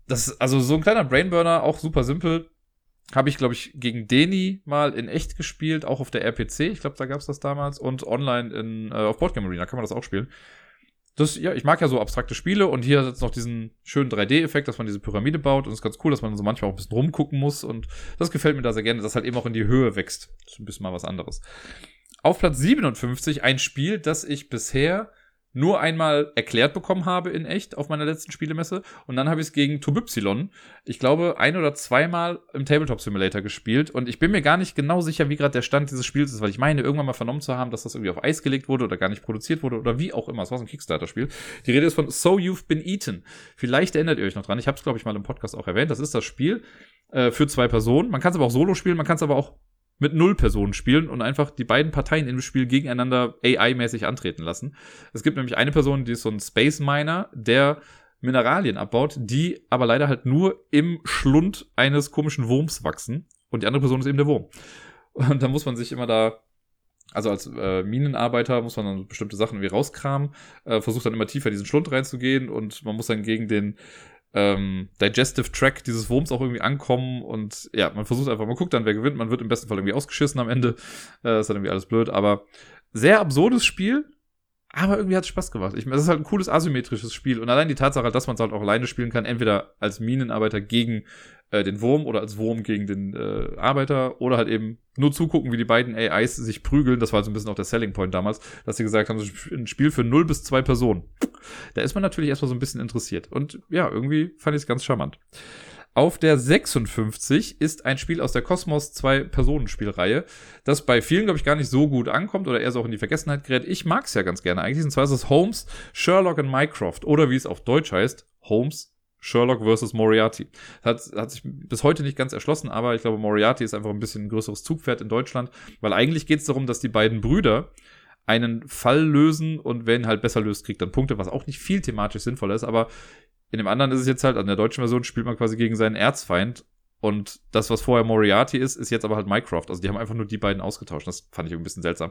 Das ist also so ein kleiner Brainburner, auch super simpel. Habe ich, glaube ich, gegen Deni mal in echt gespielt, auch auf der RPC. Ich glaube, da gab es das damals. Und online in, äh, auf Boardgame Arena kann man das auch spielen. Das, ja, ich mag ja so abstrakte Spiele und hier hat es noch diesen schönen 3D-Effekt, dass man diese Pyramide baut und es ist ganz cool, dass man so manchmal auch ein bisschen rumgucken muss und das gefällt mir da sehr gerne, dass halt eben auch in die Höhe wächst. Das ist ein bisschen mal was anderes. Auf Platz 57 ein Spiel, das ich bisher nur einmal erklärt bekommen habe in echt auf meiner letzten Spielemesse und dann habe ich es gegen Tubypsilon, ich glaube, ein oder zweimal im Tabletop Simulator gespielt und ich bin mir gar nicht genau sicher, wie gerade der Stand dieses Spiels ist, weil ich meine, irgendwann mal vernommen zu haben, dass das irgendwie auf Eis gelegt wurde oder gar nicht produziert wurde oder wie auch immer. Es war so ein Kickstarter-Spiel. Die Rede ist von So You've Been Eaten. Vielleicht erinnert ihr euch noch dran. Ich habe es, glaube ich, mal im Podcast auch erwähnt. Das ist das Spiel äh, für zwei Personen. Man kann es aber auch solo spielen, man kann es aber auch mit null Personen spielen und einfach die beiden Parteien im Spiel gegeneinander AI-mäßig antreten lassen. Es gibt nämlich eine Person, die ist so ein Space Miner, der Mineralien abbaut, die aber leider halt nur im Schlund eines komischen Wurms wachsen. Und die andere Person ist eben der Wurm. Und da muss man sich immer da, also als äh, Minenarbeiter muss man dann bestimmte Sachen irgendwie rauskramen, äh, versucht dann immer tiefer in diesen Schlund reinzugehen und man muss dann gegen den ähm, Digestive Track dieses Wurms auch irgendwie ankommen und ja, man versucht einfach, man guckt dann, wer gewinnt, man wird im besten Fall irgendwie ausgeschissen am Ende. Äh, ist dann irgendwie alles blöd, aber sehr absurdes Spiel, aber irgendwie hat es Spaß gemacht. Ich, es ist halt ein cooles asymmetrisches Spiel und allein die Tatsache, dass man es halt auch alleine spielen kann, entweder als Minenarbeiter gegen äh, den Wurm oder als Wurm gegen den äh, Arbeiter oder halt eben nur zugucken, wie die beiden AIs sich prügeln. Das war so ein bisschen auch der Selling Point damals, dass sie gesagt haben, ein Spiel für 0 bis 2 Personen. Da ist man natürlich erstmal so ein bisschen interessiert. Und ja, irgendwie fand ich es ganz charmant. Auf der 56 ist ein Spiel aus der Cosmos 2 Personenspielreihe, das bei vielen, glaube ich, gar nicht so gut ankommt oder eher so auch in die Vergessenheit gerät. Ich mag es ja ganz gerne eigentlich. Und zwar ist es Holmes, Sherlock und Mycroft oder wie es auf Deutsch heißt, Holmes, Sherlock versus Moriarty. Hat, hat sich bis heute nicht ganz erschlossen, aber ich glaube, Moriarty ist einfach ein bisschen ein größeres Zugpferd in Deutschland, weil eigentlich geht es darum, dass die beiden Brüder einen Fall lösen und wer ihn halt besser löst, kriegt dann Punkte, was auch nicht viel thematisch sinnvoll ist, aber in dem anderen ist es jetzt halt, an der deutschen Version spielt man quasi gegen seinen Erzfeind und das, was vorher Moriarty ist, ist jetzt aber halt Mycroft. Also die haben einfach nur die beiden ausgetauscht. Das fand ich ein bisschen seltsam.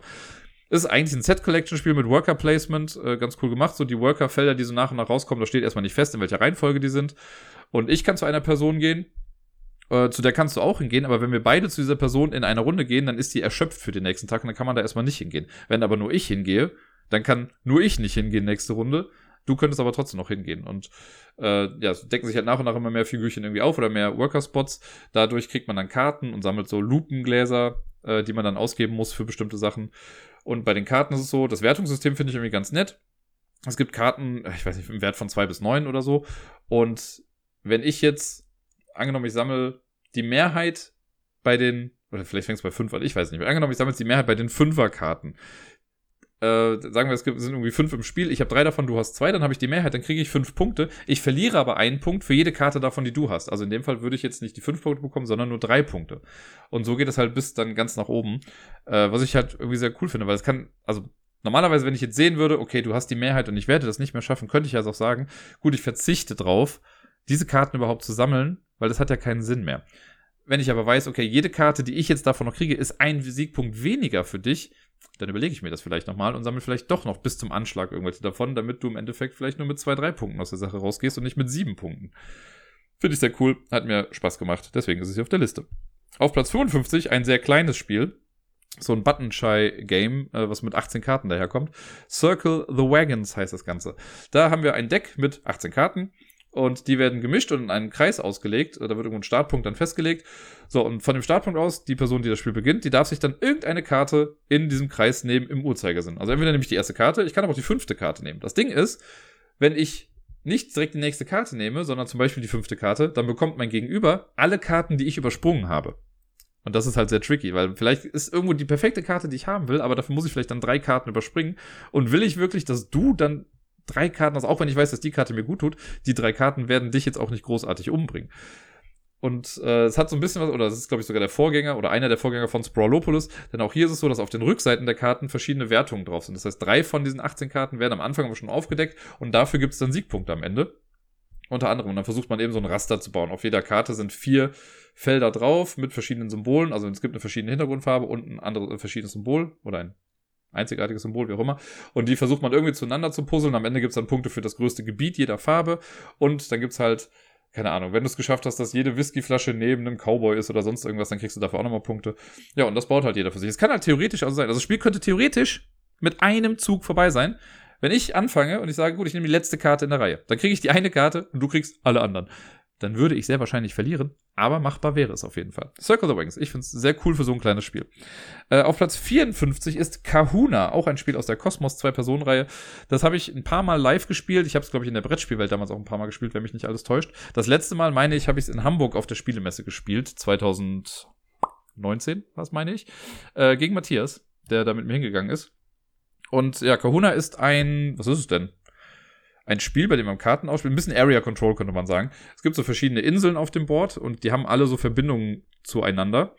Ist eigentlich ein Set-Collection-Spiel mit Worker-Placement, äh, ganz cool gemacht. So die Worker-Felder, die so nach und nach rauskommen, da steht erstmal nicht fest, in welcher Reihenfolge die sind. Und ich kann zu einer Person gehen, äh, zu der kannst du auch hingehen, aber wenn wir beide zu dieser Person in einer Runde gehen, dann ist die erschöpft für den nächsten Tag und dann kann man da erstmal nicht hingehen. Wenn aber nur ich hingehe, dann kann nur ich nicht hingehen nächste Runde. Du könntest aber trotzdem noch hingehen. Und äh, ja, es decken sich halt nach und nach immer mehr Figürchen irgendwie auf oder mehr Worker-Spots. Dadurch kriegt man dann Karten und sammelt so Lupengläser, äh, die man dann ausgeben muss für bestimmte Sachen. Und bei den Karten ist es so, das Wertungssystem finde ich irgendwie ganz nett. Es gibt Karten, ich weiß nicht, im Wert von zwei bis neun oder so. Und wenn ich jetzt, angenommen, ich sammle die Mehrheit bei den, oder vielleicht fängt es bei fünf an, ich weiß nicht mehr. Angenommen, ich sammle die Mehrheit bei den Fünferkarten äh, sagen wir, es sind irgendwie fünf im Spiel, ich habe drei davon, du hast zwei, dann habe ich die Mehrheit, dann kriege ich fünf Punkte. Ich verliere aber einen Punkt für jede Karte davon, die du hast. Also in dem Fall würde ich jetzt nicht die fünf Punkte bekommen, sondern nur drei Punkte. Und so geht es halt bis dann ganz nach oben. Äh, was ich halt irgendwie sehr cool finde, weil es kann, also normalerweise, wenn ich jetzt sehen würde, okay, du hast die Mehrheit und ich werde das nicht mehr schaffen, könnte ich also auch sagen, gut, ich verzichte drauf, diese Karten überhaupt zu sammeln, weil das hat ja keinen Sinn mehr. Wenn ich aber weiß, okay, jede Karte, die ich jetzt davon noch kriege, ist ein Siegpunkt weniger für dich, dann überlege ich mir das vielleicht nochmal und sammle vielleicht doch noch bis zum Anschlag irgendwelche davon, damit du im Endeffekt vielleicht nur mit zwei, drei Punkten aus der Sache rausgehst und nicht mit sieben Punkten. Finde ich sehr cool, hat mir Spaß gemacht, deswegen ist es hier auf der Liste. Auf Platz 55 ein sehr kleines Spiel, so ein Button-Shy-Game, äh, was mit 18 Karten daherkommt. Circle the Wagons heißt das Ganze. Da haben wir ein Deck mit 18 Karten und die werden gemischt und in einen Kreis ausgelegt. Da wird irgendwo ein Startpunkt dann festgelegt. So, und von dem Startpunkt aus, die Person, die das Spiel beginnt, die darf sich dann irgendeine Karte in diesem Kreis nehmen im Uhrzeigersinn. Also entweder nehme ich die erste Karte, ich kann aber auch die fünfte Karte nehmen. Das Ding ist, wenn ich nicht direkt die nächste Karte nehme, sondern zum Beispiel die fünfte Karte, dann bekommt mein Gegenüber alle Karten, die ich übersprungen habe. Und das ist halt sehr tricky, weil vielleicht ist irgendwo die perfekte Karte, die ich haben will, aber dafür muss ich vielleicht dann drei Karten überspringen. Und will ich wirklich, dass du dann drei Karten, also auch wenn ich weiß, dass die Karte mir gut tut, die drei Karten werden dich jetzt auch nicht großartig umbringen. Und äh, es hat so ein bisschen was, oder das ist, glaube ich, sogar der Vorgänger oder einer der Vorgänger von Sprawlopolis, denn auch hier ist es so, dass auf den Rückseiten der Karten verschiedene Wertungen drauf sind. Das heißt, drei von diesen 18 Karten werden am Anfang aber schon aufgedeckt und dafür gibt es dann Siegpunkte am Ende. Unter anderem. Und dann versucht man eben so ein Raster zu bauen. Auf jeder Karte sind vier Felder drauf mit verschiedenen Symbolen. Also es gibt eine verschiedene Hintergrundfarbe und ein anderes, ein verschiedenes Symbol oder ein einzigartiges Symbol, wie auch immer. Und die versucht man irgendwie zueinander zu puzzeln. Am Ende gibt es dann Punkte für das größte Gebiet jeder Farbe. Und dann gibt es halt, keine Ahnung, wenn du es geschafft hast, dass jede Whiskyflasche neben einem Cowboy ist oder sonst irgendwas, dann kriegst du dafür auch nochmal Punkte. Ja, und das baut halt jeder für sich. Es kann halt theoretisch also sein. Also das Spiel könnte theoretisch mit einem Zug vorbei sein. Wenn ich anfange und ich sage, gut, ich nehme die letzte Karte in der Reihe, dann kriege ich die eine Karte und du kriegst alle anderen dann würde ich sehr wahrscheinlich verlieren. Aber machbar wäre es auf jeden Fall. Circle the Wings. Ich finde es sehr cool für so ein kleines Spiel. Äh, auf Platz 54 ist Kahuna, auch ein Spiel aus der Cosmos Zwei-Personen-Reihe. Das habe ich ein paar Mal live gespielt. Ich habe es, glaube ich, in der Brettspielwelt damals auch ein paar Mal gespielt, wenn mich nicht alles täuscht. Das letzte Mal, meine ich, habe ich es in Hamburg auf der Spielemesse gespielt. 2019, was meine ich. Äh, gegen Matthias, der da mit mir hingegangen ist. Und ja, Kahuna ist ein, was ist es denn? Ein Spiel, bei dem man Karten ausspielt. Ein bisschen Area Control könnte man sagen. Es gibt so verschiedene Inseln auf dem Board und die haben alle so Verbindungen zueinander.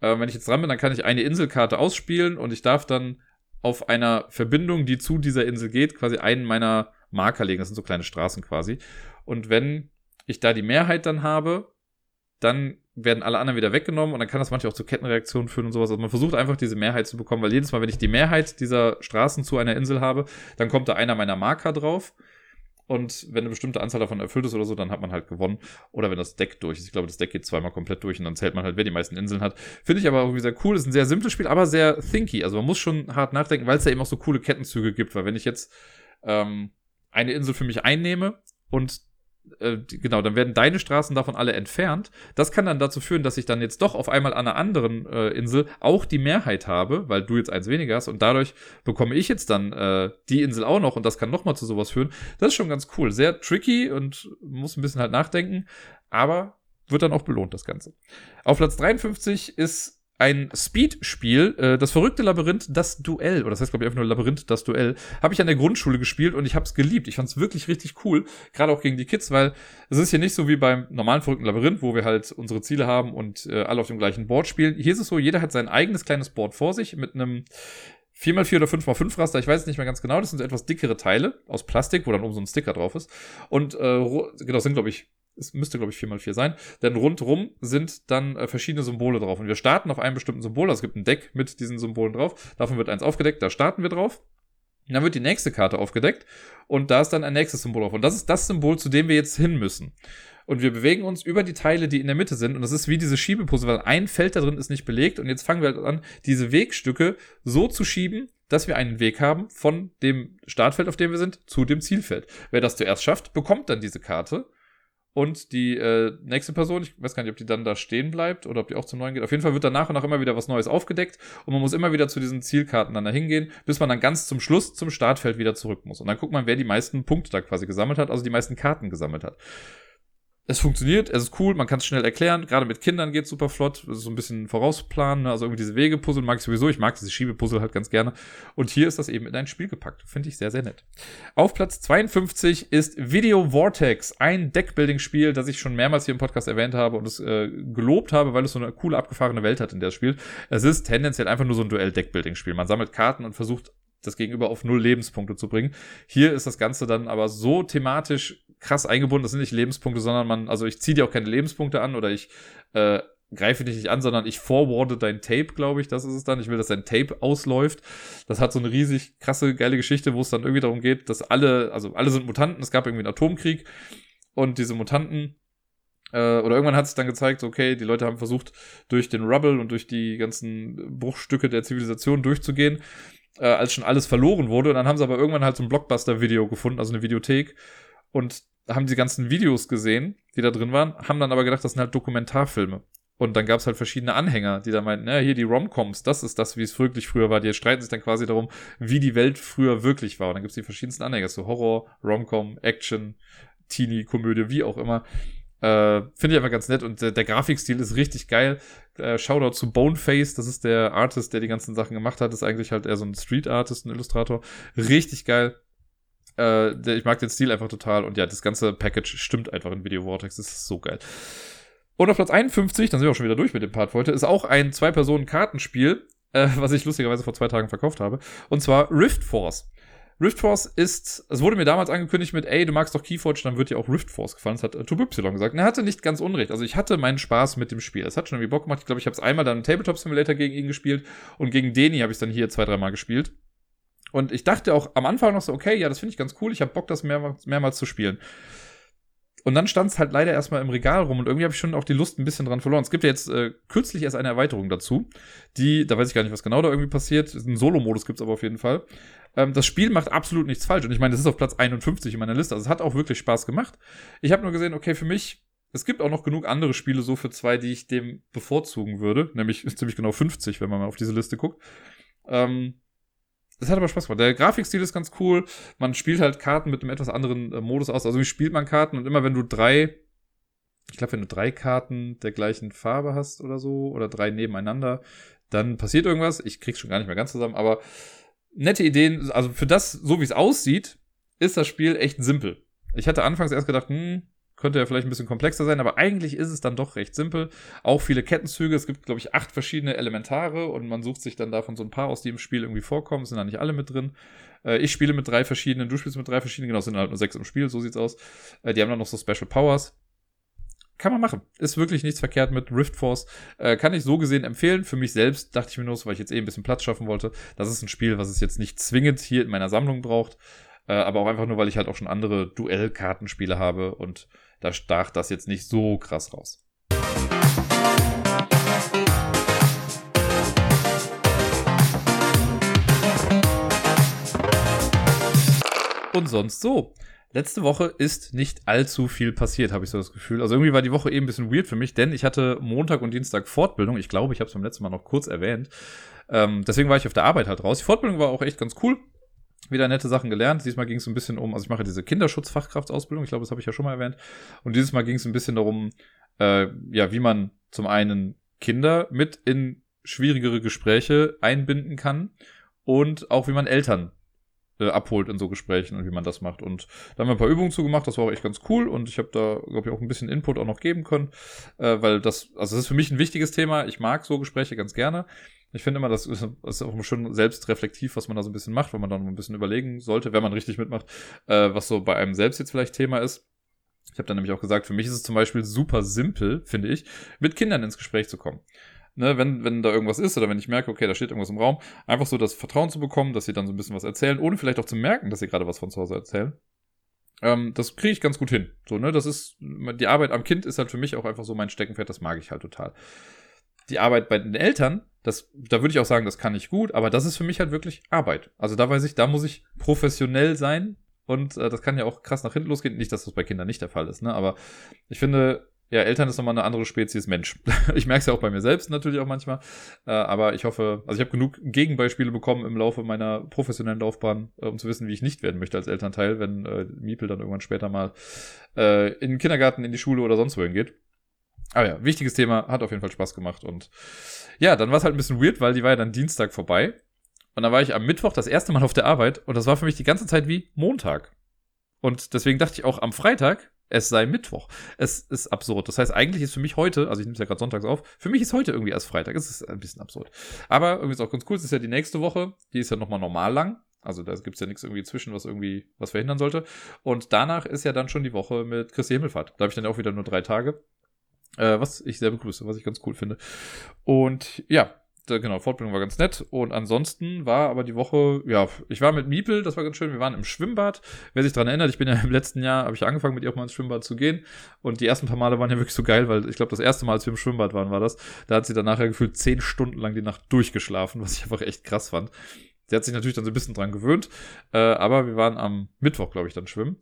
Äh, wenn ich jetzt dran bin, dann kann ich eine Inselkarte ausspielen und ich darf dann auf einer Verbindung, die zu dieser Insel geht, quasi einen meiner Marker legen. Das sind so kleine Straßen quasi. Und wenn ich da die Mehrheit dann habe, dann werden alle anderen wieder weggenommen und dann kann das manchmal auch zu Kettenreaktionen führen und sowas. Also man versucht einfach diese Mehrheit zu bekommen, weil jedes Mal, wenn ich die Mehrheit dieser Straßen zu einer Insel habe, dann kommt da einer meiner Marker drauf und wenn eine bestimmte Anzahl davon erfüllt ist oder so, dann hat man halt gewonnen. Oder wenn das Deck durch ist. Ich glaube, das Deck geht zweimal komplett durch und dann zählt man halt, wer die meisten Inseln hat. Finde ich aber irgendwie sehr cool. Ist ein sehr simples Spiel, aber sehr thinky. Also man muss schon hart nachdenken, weil es ja eben auch so coole Kettenzüge gibt. Weil wenn ich jetzt ähm, eine Insel für mich einnehme und äh, genau, dann werden deine Straßen davon alle entfernt. Das kann dann dazu führen, dass ich dann jetzt doch auf einmal an einer anderen äh, Insel auch die Mehrheit habe, weil du jetzt eins weniger hast und dadurch bekomme ich jetzt dann äh, die Insel auch noch und das kann nochmal zu sowas führen. Das ist schon ganz cool. Sehr tricky und muss ein bisschen halt nachdenken, aber wird dann auch belohnt, das Ganze. Auf Platz 53 ist ein Speed-Spiel, äh, das verrückte Labyrinth, das Duell, oder das heißt, glaube ich, einfach nur Labyrinth, das Duell, habe ich an der Grundschule gespielt und ich habe es geliebt. Ich fand es wirklich richtig cool, gerade auch gegen die Kids, weil es ist hier nicht so wie beim normalen verrückten Labyrinth, wo wir halt unsere Ziele haben und äh, alle auf dem gleichen Board spielen. Hier ist es so, jeder hat sein eigenes kleines Board vor sich mit einem 4x4 oder 5x5 Raster, ich weiß es nicht mehr ganz genau, das sind so etwas dickere Teile aus Plastik, wo dann oben so ein Sticker drauf ist. Und äh, genau, sind, glaube ich, es müsste, glaube ich, 4x4 sein, denn rundrum sind dann äh, verschiedene Symbole drauf. Und wir starten auf einem bestimmten Symbol, es gibt ein Deck mit diesen Symbolen drauf, davon wird eins aufgedeckt, da starten wir drauf. dann wird die nächste Karte aufgedeckt und da ist dann ein nächstes Symbol drauf. Und das ist das Symbol, zu dem wir jetzt hin müssen. Und wir bewegen uns über die Teile, die in der Mitte sind. Und das ist wie diese Schiebepuzzle, weil ein Feld da drin ist nicht belegt. Und jetzt fangen wir halt an, diese Wegstücke so zu schieben, dass wir einen Weg haben von dem Startfeld, auf dem wir sind, zu dem Zielfeld. Wer das zuerst schafft, bekommt dann diese Karte. Und die äh, nächste Person, ich weiß gar nicht, ob die dann da stehen bleibt oder ob die auch zum neuen geht. Auf jeden Fall wird dann nach und nach immer wieder was Neues aufgedeckt und man muss immer wieder zu diesen Zielkarten dann da hingehen, bis man dann ganz zum Schluss zum Startfeld wieder zurück muss. Und dann guckt man, wer die meisten Punkte da quasi gesammelt hat, also die meisten Karten gesammelt hat es funktioniert, es ist cool, man kann es schnell erklären. Gerade mit Kindern geht super flott. Das ist so ein bisschen vorausplanen. Ne? Also irgendwie diese Wegepuzzle mag ich sowieso. Ich mag diese Schiebepuzzle halt ganz gerne. Und hier ist das eben in ein Spiel gepackt. Finde ich sehr, sehr nett. Auf Platz 52 ist Video Vortex. Ein Deckbuilding-Spiel, das ich schon mehrmals hier im Podcast erwähnt habe und es äh, gelobt habe, weil es so eine coole, abgefahrene Welt hat, in der es spielt. Es ist tendenziell einfach nur so ein Duell-Deckbuilding-Spiel. Man sammelt Karten und versucht das Gegenüber auf null Lebenspunkte zu bringen. Hier ist das Ganze dann aber so thematisch krass eingebunden. Das sind nicht Lebenspunkte, sondern man, also ich ziehe dir auch keine Lebenspunkte an oder ich äh, greife dich nicht an, sondern ich forwarde dein Tape, glaube ich, das ist es dann. Ich will, dass dein Tape ausläuft. Das hat so eine riesig krasse, geile Geschichte, wo es dann irgendwie darum geht, dass alle, also alle sind Mutanten, es gab irgendwie einen Atomkrieg und diese Mutanten äh, oder irgendwann hat es dann gezeigt, okay, die Leute haben versucht, durch den Rubble und durch die ganzen Bruchstücke der Zivilisation durchzugehen, äh, als schon alles verloren wurde. Und dann haben sie aber irgendwann halt so ein Blockbuster-Video gefunden, also eine Videothek. Und haben die ganzen Videos gesehen, die da drin waren, haben dann aber gedacht, das sind halt Dokumentarfilme. Und dann gab es halt verschiedene Anhänger, die da meinten, ja, hier die Romcoms, das ist das, wie es wirklich früher war. Die streiten sich dann quasi darum, wie die Welt früher wirklich war. Und dann gibt es die verschiedensten Anhänger, so Horror, Romcom, Action, Teenie, Komödie, wie auch immer. Äh, Finde ich einfach ganz nett und der, der Grafikstil ist richtig geil. Äh, Shoutout zu Boneface, das ist der Artist, der die ganzen Sachen gemacht hat. Ist eigentlich halt eher so ein Street Artist, ein Illustrator. Richtig geil. Äh, der, ich mag den Stil einfach total und ja, das ganze Package stimmt einfach in Video Vortex. Das ist so geil. Und auf Platz 51, dann sind wir auch schon wieder durch mit dem Part heute, ist auch ein Zwei-Personen-Kartenspiel, äh, was ich lustigerweise vor zwei Tagen verkauft habe. Und zwar Rift Force. Rift Force ist, es wurde mir damals angekündigt mit, ey, du magst doch Keyforge, dann wird dir auch Rift Force gefallen. Das hat äh, Tubuy gesagt. Und er hatte nicht ganz unrecht. Also ich hatte meinen Spaß mit dem Spiel. Es hat schon irgendwie Bock gemacht. Ich glaube, ich habe es einmal dann im Tabletop Simulator gegen ihn gespielt und gegen Deni habe ich dann hier zwei, dreimal gespielt. Und ich dachte auch am Anfang noch so, okay, ja, das finde ich ganz cool, ich habe Bock, das mehrmals, mehrmals zu spielen. Und dann stand es halt leider erstmal im Regal rum und irgendwie habe ich schon auch die Lust ein bisschen dran verloren. Es gibt ja jetzt äh, kürzlich erst eine Erweiterung dazu, die, da weiß ich gar nicht, was genau da irgendwie passiert. Ein Solo-Modus gibt's aber auf jeden Fall. Ähm, das Spiel macht absolut nichts falsch und ich meine, das ist auf Platz 51 in meiner Liste, also es hat auch wirklich Spaß gemacht. Ich habe nur gesehen, okay, für mich, es gibt auch noch genug andere Spiele so für zwei, die ich dem bevorzugen würde, nämlich (laughs) ziemlich genau 50, wenn man mal auf diese Liste guckt. Ähm, das hat aber Spaß gemacht. Der Grafikstil ist ganz cool. Man spielt halt Karten mit einem etwas anderen äh, Modus aus. Also wie spielt man Karten und immer wenn du drei, ich glaube, wenn du drei Karten der gleichen Farbe hast oder so, oder drei nebeneinander, dann passiert irgendwas. Ich krieg's schon gar nicht mehr ganz zusammen, aber nette Ideen. Also für das, so wie es aussieht, ist das Spiel echt simpel. Ich hatte anfangs erst gedacht, hm, könnte ja vielleicht ein bisschen komplexer sein, aber eigentlich ist es dann doch recht simpel. Auch viele Kettenzüge. Es gibt, glaube ich, acht verschiedene Elementare und man sucht sich dann davon so ein paar aus, die im Spiel irgendwie vorkommen. Sind da nicht alle mit drin. Äh, ich spiele mit drei verschiedenen, du spielst mit drei verschiedenen, genau, sind halt nur sechs im Spiel, so sieht's aus. Äh, die haben dann noch so Special Powers. Kann man machen. Ist wirklich nichts verkehrt mit Rift Force. Äh, kann ich so gesehen empfehlen. Für mich selbst dachte ich mir nur, weil ich jetzt eh ein bisschen Platz schaffen wollte. Das ist ein Spiel, was es jetzt nicht zwingend hier in meiner Sammlung braucht. Äh, aber auch einfach nur, weil ich halt auch schon andere Duellkartenspiele habe und da stach das jetzt nicht so krass raus. Und sonst so. Letzte Woche ist nicht allzu viel passiert, habe ich so das Gefühl. Also irgendwie war die Woche eben ein bisschen weird für mich, denn ich hatte Montag und Dienstag Fortbildung. Ich glaube, ich habe es beim letzten Mal noch kurz erwähnt. Ähm, deswegen war ich auf der Arbeit halt raus. Die Fortbildung war auch echt ganz cool wieder nette Sachen gelernt. Diesmal ging es ein bisschen um, also ich mache diese Kinderschutzfachkraftausbildung, ich glaube, das habe ich ja schon mal erwähnt. Und dieses Mal ging es ein bisschen darum, äh, ja, wie man zum einen Kinder mit in schwierigere Gespräche einbinden kann und auch wie man Eltern äh, abholt in so Gesprächen und wie man das macht. Und da haben wir ein paar Übungen zugemacht, das war auch echt ganz cool und ich habe da, glaube ich, auch ein bisschen Input auch noch geben können, äh, weil das, also das ist für mich ein wichtiges Thema. Ich mag so Gespräche ganz gerne. Ich finde immer, das ist, auch schon selbstreflektiv, was man da so ein bisschen macht, wenn man dann ein bisschen überlegen sollte, wenn man richtig mitmacht, äh, was so bei einem selbst jetzt vielleicht Thema ist. Ich habe dann nämlich auch gesagt, für mich ist es zum Beispiel super simpel, finde ich, mit Kindern ins Gespräch zu kommen ne, wenn, wenn da irgendwas ist oder wenn ich merke, okay, da steht irgendwas im Raum, einfach so das Vertrauen zu bekommen, dass sie dann so ein bisschen was erzählen, ohne vielleicht auch zu merken, dass sie gerade was von zu Hause erzählen. Ähm, das kriege ich ganz gut hin. So, ne, das ist, die Arbeit am Kind ist halt für mich auch einfach so mein Steckenpferd, das mag ich halt total. Die Arbeit bei den Eltern, Das, da würde ich auch sagen, das kann ich gut, aber das ist für mich halt wirklich Arbeit. Also da weiß ich, da muss ich professionell sein und äh, das kann ja auch krass nach hinten losgehen. Nicht, dass das bei Kindern nicht der Fall ist, ne? Aber ich finde, ja, Eltern ist nochmal eine andere Spezies Mensch. (laughs) ich merke es ja auch bei mir selbst natürlich auch manchmal. Äh, aber ich hoffe, also ich habe genug Gegenbeispiele bekommen im Laufe meiner professionellen Laufbahn, äh, um zu wissen, wie ich nicht werden möchte als Elternteil, wenn äh, Miepel dann irgendwann später mal äh, in den Kindergarten, in die Schule oder sonst wohin geht. Aber ja, wichtiges Thema, hat auf jeden Fall Spaß gemacht. Und ja, dann war es halt ein bisschen weird, weil die war ja dann Dienstag vorbei. Und dann war ich am Mittwoch das erste Mal auf der Arbeit und das war für mich die ganze Zeit wie Montag. Und deswegen dachte ich auch am Freitag, es sei Mittwoch. Es ist absurd. Das heißt, eigentlich ist für mich heute, also ich nehme es ja gerade sonntags auf, für mich ist heute irgendwie erst Freitag. Es ist ein bisschen absurd. Aber irgendwie ist auch ganz cool. Es ist ja die nächste Woche. Die ist ja nochmal normal lang. Also da gibt es ja nichts irgendwie zwischen, was irgendwie was verhindern sollte. Und danach ist ja dann schon die Woche mit Christi Himmelfahrt. Da habe ich dann auch wieder nur drei Tage. Äh, was ich sehr begrüße, was ich ganz cool finde. Und ja, da, genau, Fortbildung war ganz nett. Und ansonsten war aber die Woche, ja, ich war mit Miepel, das war ganz schön. Wir waren im Schwimmbad. Wer sich daran erinnert, ich bin ja (laughs) im letzten Jahr, habe ich angefangen, mit ihr auch mal ins Schwimmbad zu gehen. Und die ersten paar Male waren ja wirklich so geil, weil ich glaube, das erste Mal, als wir im Schwimmbad waren, war das. Da hat sie dann nachher gefühlt zehn Stunden lang die Nacht durchgeschlafen, was ich einfach echt krass fand. Sie hat sich natürlich dann so ein bisschen dran gewöhnt. Äh, aber wir waren am Mittwoch, glaube ich, dann schwimmen.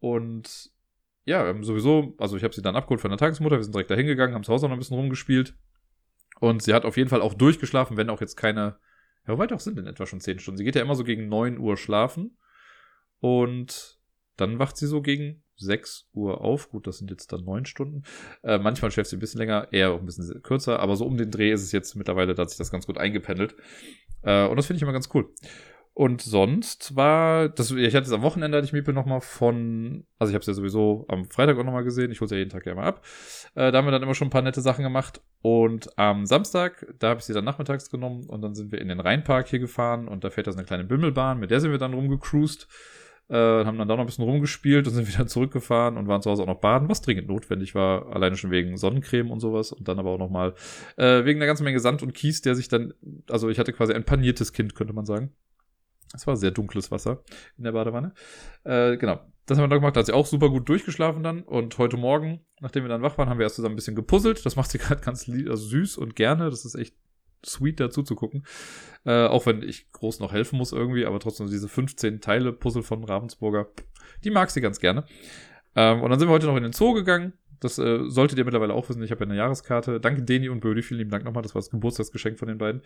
Und ja, wir haben sowieso, also ich habe sie dann abgeholt von der Tagesmutter, wir sind direkt da hingegangen, haben zu Hause noch ein bisschen rumgespielt. Und sie hat auf jeden Fall auch durchgeschlafen, wenn auch jetzt keine. Ja, weit auch sind denn etwa schon zehn Stunden? Sie geht ja immer so gegen neun Uhr schlafen. Und dann wacht sie so gegen sechs Uhr auf. Gut, das sind jetzt dann neun Stunden. Äh, manchmal schläft sie ein bisschen länger, eher auch ein bisschen kürzer, aber so um den Dreh ist es jetzt mittlerweile, da hat sich das ganz gut eingependelt. Äh, und das finde ich immer ganz cool. Und sonst war, das, ich hatte es am Wochenende, hatte ich Miepel nochmal von, also ich habe es ja sowieso am Freitag auch nochmal gesehen, ich hole es ja jeden Tag ja mal ab. Äh, da haben wir dann immer schon ein paar nette Sachen gemacht. Und am Samstag, da habe ich sie dann nachmittags genommen und dann sind wir in den Rheinpark hier gefahren und da fährt das eine kleine Bimmelbahn, mit der sind wir dann rumgecruised. Äh, haben dann da noch ein bisschen rumgespielt und sind (laughs) wieder zurückgefahren und waren zu Hause auch noch baden, was dringend notwendig war, alleine schon wegen Sonnencreme und sowas und dann aber auch nochmal äh, wegen einer ganzen Menge Sand und Kies, der sich dann, also ich hatte quasi ein paniertes Kind, könnte man sagen. Es war sehr dunkles Wasser in der Badewanne. Äh, genau. Das haben wir dann gemacht, da hat sie auch super gut durchgeschlafen dann. Und heute Morgen, nachdem wir dann wach waren, haben wir erst zusammen ein bisschen gepuzzelt. Das macht sie (laughs) gerade ganz also süß und gerne. Das ist echt sweet dazu zu gucken. Äh, auch wenn ich groß noch helfen muss irgendwie, aber trotzdem diese 15 Teile Puzzle von Ravensburger, die mag sie ganz gerne. Ähm, und dann sind wir heute noch in den Zoo gegangen. Das äh, solltet ihr mittlerweile auch wissen. Ich habe ja eine Jahreskarte. Danke Deni und Bödi. Vielen lieben Dank nochmal. Das war das Geburtstagsgeschenk von den beiden.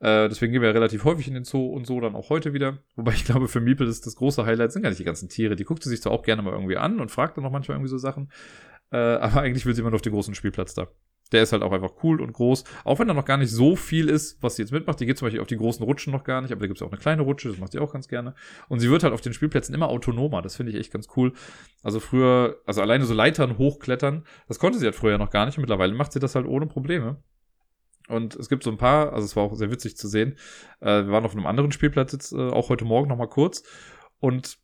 Äh, deswegen gehen wir ja relativ häufig in den Zoo und so dann auch heute wieder. Wobei ich glaube, für Miepel ist das große Highlight sind gar nicht die ganzen Tiere. Die guckt sie sich zwar auch gerne mal irgendwie an und fragt dann auch manchmal irgendwie so Sachen. Äh, aber eigentlich will sie immer nur auf den großen Spielplatz da. Der ist halt auch einfach cool und groß. Auch wenn da noch gar nicht so viel ist, was sie jetzt mitmacht. Die geht zum Beispiel auf die großen Rutschen noch gar nicht, aber da gibt es auch eine kleine Rutsche, das macht sie auch ganz gerne. Und sie wird halt auf den Spielplätzen immer autonomer. Das finde ich echt ganz cool. Also früher, also alleine so Leitern hochklettern, das konnte sie halt früher noch gar nicht. Und mittlerweile macht sie das halt ohne Probleme. Und es gibt so ein paar, also es war auch sehr witzig zu sehen. Äh, wir waren auf einem anderen Spielplatz jetzt äh, auch heute Morgen noch mal kurz. Und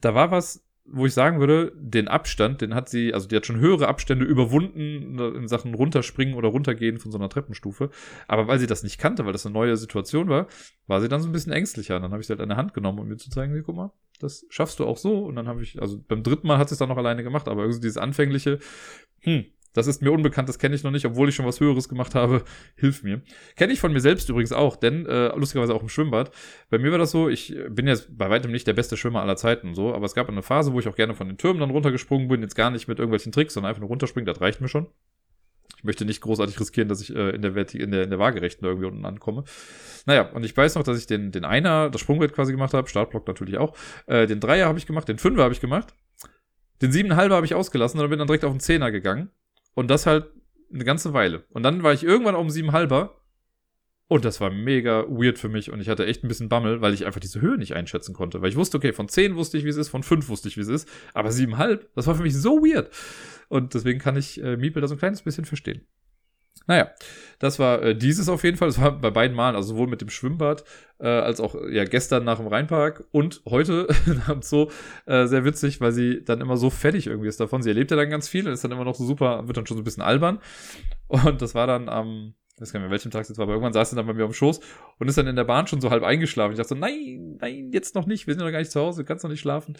da war was, wo ich sagen würde, den Abstand, den hat sie, also die hat schon höhere Abstände überwunden in Sachen runterspringen oder runtergehen von so einer Treppenstufe. Aber weil sie das nicht kannte, weil das eine neue Situation war, war sie dann so ein bisschen ängstlicher. Und dann habe ich sie halt an der Hand genommen, um mir zu zeigen, guck mal, das schaffst du auch so. Und dann habe ich, also beim dritten Mal hat sie es dann noch alleine gemacht, aber irgendwie dieses anfängliche, hm, das ist mir unbekannt, das kenne ich noch nicht, obwohl ich schon was Höheres gemacht habe. (laughs) Hilf mir. Kenne ich von mir selbst übrigens auch, denn äh, lustigerweise auch im Schwimmbad. Bei mir war das so, ich bin jetzt bei weitem nicht der beste Schwimmer aller Zeiten so, aber es gab eine Phase, wo ich auch gerne von den Türmen dann runtergesprungen bin, jetzt gar nicht mit irgendwelchen Tricks, sondern einfach nur runterspringen, das reicht mir schon. Ich möchte nicht großartig riskieren, dass ich äh, in, der in, der, in der Waagerechten irgendwie unten ankomme. Naja, und ich weiß noch, dass ich den, den Einer, das Sprungbrett quasi gemacht habe, Startblock natürlich auch. Äh, den Dreier habe ich gemacht, den Fünfer habe ich gemacht. Den Siebenhalber habe ich ausgelassen und bin dann direkt auf den Zehner gegangen. Und das halt eine ganze Weile. Und dann war ich irgendwann um sieben halber. Und das war mega weird für mich und ich hatte echt ein bisschen Bammel, weil ich einfach diese Höhe nicht einschätzen konnte. Weil ich wusste, okay, von zehn wusste ich, wie es ist, von fünf wusste ich, wie es ist, aber siebenhalb, das war für mich so weird. Und deswegen kann ich äh, Miepel da so ein kleines bisschen verstehen. Naja, das war äh, dieses auf jeden Fall. Das war bei beiden Malen, also sowohl mit dem Schwimmbad äh, als auch ja gestern nach dem Rheinpark und heute (laughs) nach Zoo äh, sehr witzig, weil sie dann immer so fertig irgendwie ist davon. Sie erlebt ja dann ganz viel und ist dann immer noch so super, wird dann schon so ein bisschen albern. Und das war dann am, ich weiß gar nicht mehr, welchem Tag es jetzt war, aber irgendwann saß sie dann bei mir am Schoß und ist dann in der Bahn schon so halb eingeschlafen. Ich dachte so, nein, nein, jetzt noch nicht, wir sind ja noch gar nicht zu Hause, du kannst noch nicht schlafen.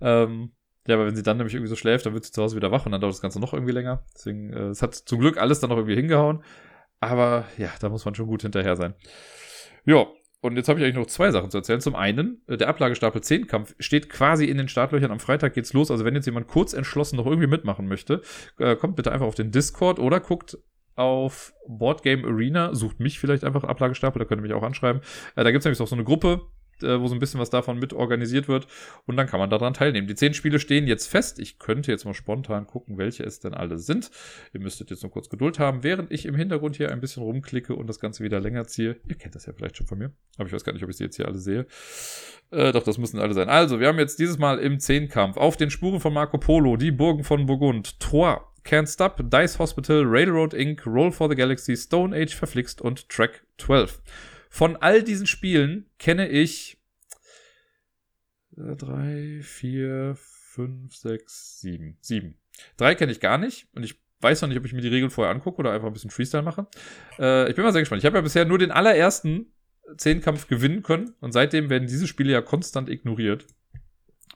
Ähm, ja, aber wenn sie dann nämlich irgendwie so schläft, dann wird sie zu Hause wieder wach und dann dauert das Ganze noch irgendwie länger. Deswegen, äh, es hat zum Glück alles dann noch irgendwie hingehauen. Aber ja, da muss man schon gut hinterher sein. Ja, und jetzt habe ich eigentlich noch zwei Sachen zu erzählen. Zum einen, äh, der Ablagestapel 10 Kampf steht quasi in den Startlöchern. Am Freitag geht's los. Also wenn jetzt jemand kurz entschlossen noch irgendwie mitmachen möchte, äh, kommt bitte einfach auf den Discord oder guckt auf Boardgame Arena, sucht mich vielleicht einfach Ablagestapel, da könnt ihr mich auch anschreiben. Äh, da gibt's nämlich auch so eine Gruppe, wo so ein bisschen was davon mit organisiert wird. Und dann kann man daran teilnehmen. Die zehn Spiele stehen jetzt fest. Ich könnte jetzt mal spontan gucken, welche es denn alle sind. Ihr müsstet jetzt nur kurz Geduld haben, während ich im Hintergrund hier ein bisschen rumklicke und das Ganze wieder länger ziehe. Ihr kennt das ja vielleicht schon von mir. Aber ich weiß gar nicht, ob ich sie jetzt hier alle sehe. Äh, doch, das müssen alle sein. Also, wir haben jetzt dieses Mal im Zehnkampf auf den Spuren von Marco Polo, die Burgen von Burgund, Troyes, Can't Stop, Dice Hospital, Railroad Inc., Roll for the Galaxy, Stone Age Verflixt und Track 12. Von all diesen Spielen kenne ich äh, drei, vier, fünf, sechs, sieben. Sieben. Drei kenne ich gar nicht und ich weiß noch nicht, ob ich mir die Regeln vorher angucke oder einfach ein bisschen Freestyle mache. Äh, ich bin mal sehr gespannt. Ich habe ja bisher nur den allerersten Zehnkampf gewinnen können und seitdem werden diese Spiele ja konstant ignoriert.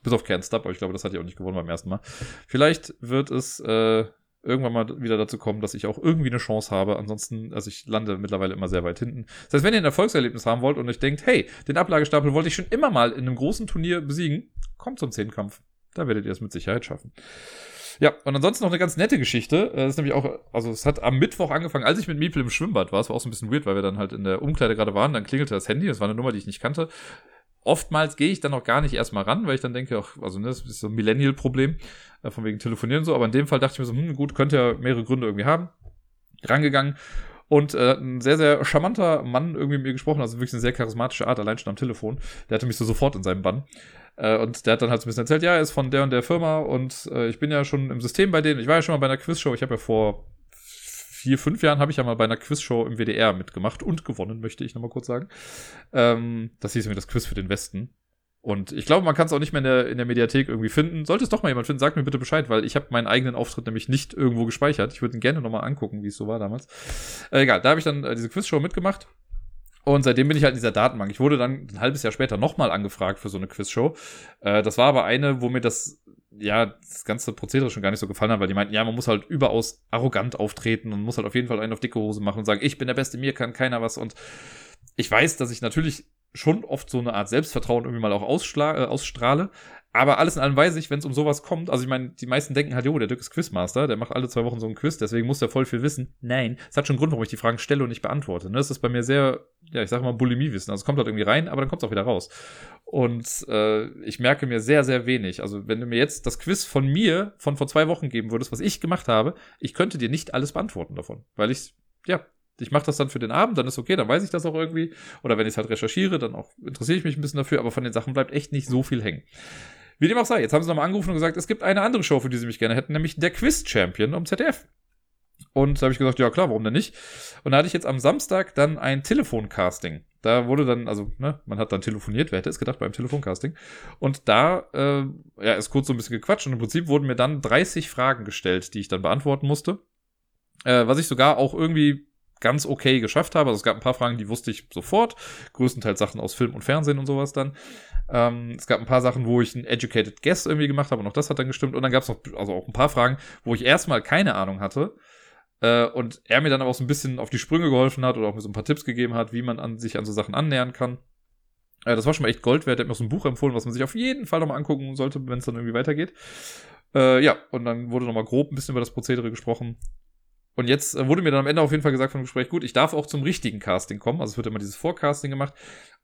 Bis auf Kernstop, aber ich glaube, das hat ja auch nicht gewonnen beim ersten Mal. Vielleicht wird es äh, irgendwann mal wieder dazu kommen, dass ich auch irgendwie eine Chance habe. Ansonsten, also ich lande mittlerweile immer sehr weit hinten. Das heißt, wenn ihr ein Erfolgserlebnis haben wollt und euch denkt, hey, den Ablagestapel wollte ich schon immer mal in einem großen Turnier besiegen, kommt zum Zehnkampf. Da werdet ihr es mit Sicherheit schaffen. Ja, und ansonsten noch eine ganz nette Geschichte. Das ist nämlich auch, also es hat am Mittwoch angefangen, als ich mit Miepel im Schwimmbad war. Es war auch so ein bisschen weird, weil wir dann halt in der Umkleide gerade waren. Dann klingelte das Handy. Das war eine Nummer, die ich nicht kannte. Oftmals gehe ich dann auch gar nicht erstmal ran, weil ich dann denke, ach, also ne, das ist so ein Millennial-Problem, äh, von wegen Telefonieren und so. Aber in dem Fall dachte ich mir so, hm, gut, könnte ja mehrere Gründe irgendwie haben. Rangegangen und äh, ein sehr, sehr charmanter Mann irgendwie mit mir gesprochen, also wirklich eine sehr charismatische Art, allein schon am Telefon. Der hatte mich so sofort in seinem Bann. Äh, und der hat dann halt so ein bisschen erzählt, ja, er ist von der und der Firma und äh, ich bin ja schon im System bei denen. Ich war ja schon mal bei einer Quizshow. Ich habe ja vor vier, fünf Jahren habe ich ja mal bei einer Quizshow im WDR mitgemacht und gewonnen, möchte ich nochmal kurz sagen. Ähm, das hieß mir das Quiz für den Westen. Und ich glaube, man kann es auch nicht mehr in der, in der Mediathek irgendwie finden. Sollte es doch mal jemand finden, sagt mir bitte Bescheid, weil ich habe meinen eigenen Auftritt nämlich nicht irgendwo gespeichert. Ich würde ihn gerne nochmal angucken, wie es so war damals. Äh, egal, da habe ich dann äh, diese Quizshow mitgemacht. Und seitdem bin ich halt in dieser Datenbank. Ich wurde dann ein halbes Jahr später nochmal angefragt für so eine Quizshow. Äh, das war aber eine, wo mir das ja, das ganze Prozedere schon gar nicht so gefallen hat, weil die meinten, ja, man muss halt überaus arrogant auftreten und muss halt auf jeden Fall einen auf dicke Hose machen und sagen, ich bin der Beste, mir kann keiner was. Und ich weiß, dass ich natürlich schon oft so eine Art Selbstvertrauen irgendwie mal auch äh, ausstrahle, aber alles in allem weiß ich, wenn es um sowas kommt, also ich meine, die meisten denken halt, jo, der Dirk ist Quizmaster, der macht alle zwei Wochen so einen Quiz, deswegen muss der voll viel wissen. Nein, es hat schon einen Grund, warum ich die Fragen stelle und nicht beantworte. Ne? Das ist bei mir sehr, ja, ich sag mal, Bulimie-Wissen. Also es kommt halt irgendwie rein, aber dann kommt es auch wieder raus. Und äh, ich merke mir sehr, sehr wenig. Also wenn du mir jetzt das Quiz von mir von vor zwei Wochen geben würdest, was ich gemacht habe, ich könnte dir nicht alles beantworten davon, weil ich, ja, ich mache das dann für den Abend, dann ist okay, dann weiß ich das auch irgendwie. Oder wenn ich es halt recherchiere, dann auch interessiere ich mich ein bisschen dafür, aber von den Sachen bleibt echt nicht so viel hängen. Wie dem auch sei, jetzt haben sie nochmal angerufen und gesagt, es gibt eine andere Show, für die sie mich gerne hätten, nämlich der Quiz-Champion um ZDF. Und da habe ich gesagt, ja klar, warum denn nicht? Und da hatte ich jetzt am Samstag dann ein Telefoncasting. Da wurde dann, also, ne, man hat dann telefoniert, wer hätte es gedacht beim Telefoncasting. Und da, äh, ja, ist kurz so ein bisschen gequatscht und im Prinzip wurden mir dann 30 Fragen gestellt, die ich dann beantworten musste. Äh, was ich sogar auch irgendwie ganz okay geschafft habe. Also es gab ein paar Fragen, die wusste ich sofort. Größtenteils Sachen aus Film und Fernsehen und sowas dann. Ähm, es gab ein paar Sachen, wo ich einen Educated Guess irgendwie gemacht habe und auch das hat dann gestimmt. Und dann gab es noch also auch ein paar Fragen, wo ich erstmal keine Ahnung hatte. Äh, und er mir dann aber auch so ein bisschen auf die Sprünge geholfen hat oder auch mir so ein paar Tipps gegeben hat, wie man an, sich an so Sachen annähern kann. Äh, das war schon mal echt Gold wert. Er hat mir auch so ein Buch empfohlen, was man sich auf jeden Fall nochmal angucken sollte, wenn es dann irgendwie weitergeht. Äh, ja, und dann wurde nochmal grob ein bisschen über das Prozedere gesprochen. Und jetzt äh, wurde mir dann am Ende auf jeden Fall gesagt vom Gespräch, gut, ich darf auch zum richtigen Casting kommen. Also es wird immer dieses Vorcasting gemacht.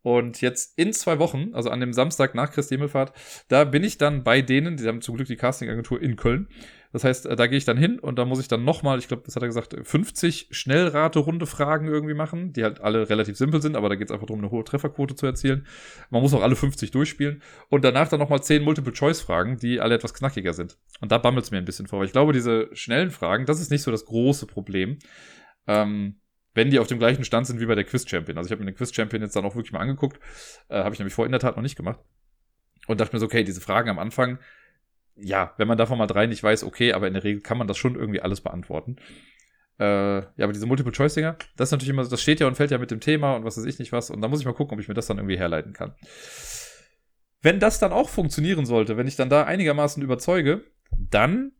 Und jetzt in zwei Wochen, also an dem Samstag nach Christi Himmelfahrt, da bin ich dann bei denen, die haben zum Glück die Castingagentur in Köln. Das heißt, äh, da gehe ich dann hin und da muss ich dann nochmal, ich glaube, das hat er gesagt, 50 Schnellrate-Runde-Fragen irgendwie machen, die halt alle relativ simpel sind, aber da geht es einfach darum, eine hohe Trefferquote zu erzielen. Man muss auch alle 50 durchspielen und danach dann nochmal 10 Multiple-Choice-Fragen, die alle etwas knackiger sind. Und da bammelt es mir ein bisschen vor, weil ich glaube, diese schnellen Fragen, das ist nicht so das große Problem. Ähm, wenn die auf dem gleichen Stand sind wie bei der Quiz-Champion. Also ich habe mir den Quiz-Champion jetzt dann auch wirklich mal angeguckt. Äh, habe ich nämlich vor in der Tat noch nicht gemacht. Und dachte mir so, okay, diese Fragen am Anfang, ja, wenn man davon mal drei nicht weiß, okay, aber in der Regel kann man das schon irgendwie alles beantworten. Äh, ja, aber diese Multiple-Choice-Dinger, das ist natürlich immer, das steht ja und fällt ja mit dem Thema und was weiß ich nicht was. Und da muss ich mal gucken, ob ich mir das dann irgendwie herleiten kann. Wenn das dann auch funktionieren sollte, wenn ich dann da einigermaßen überzeuge, dann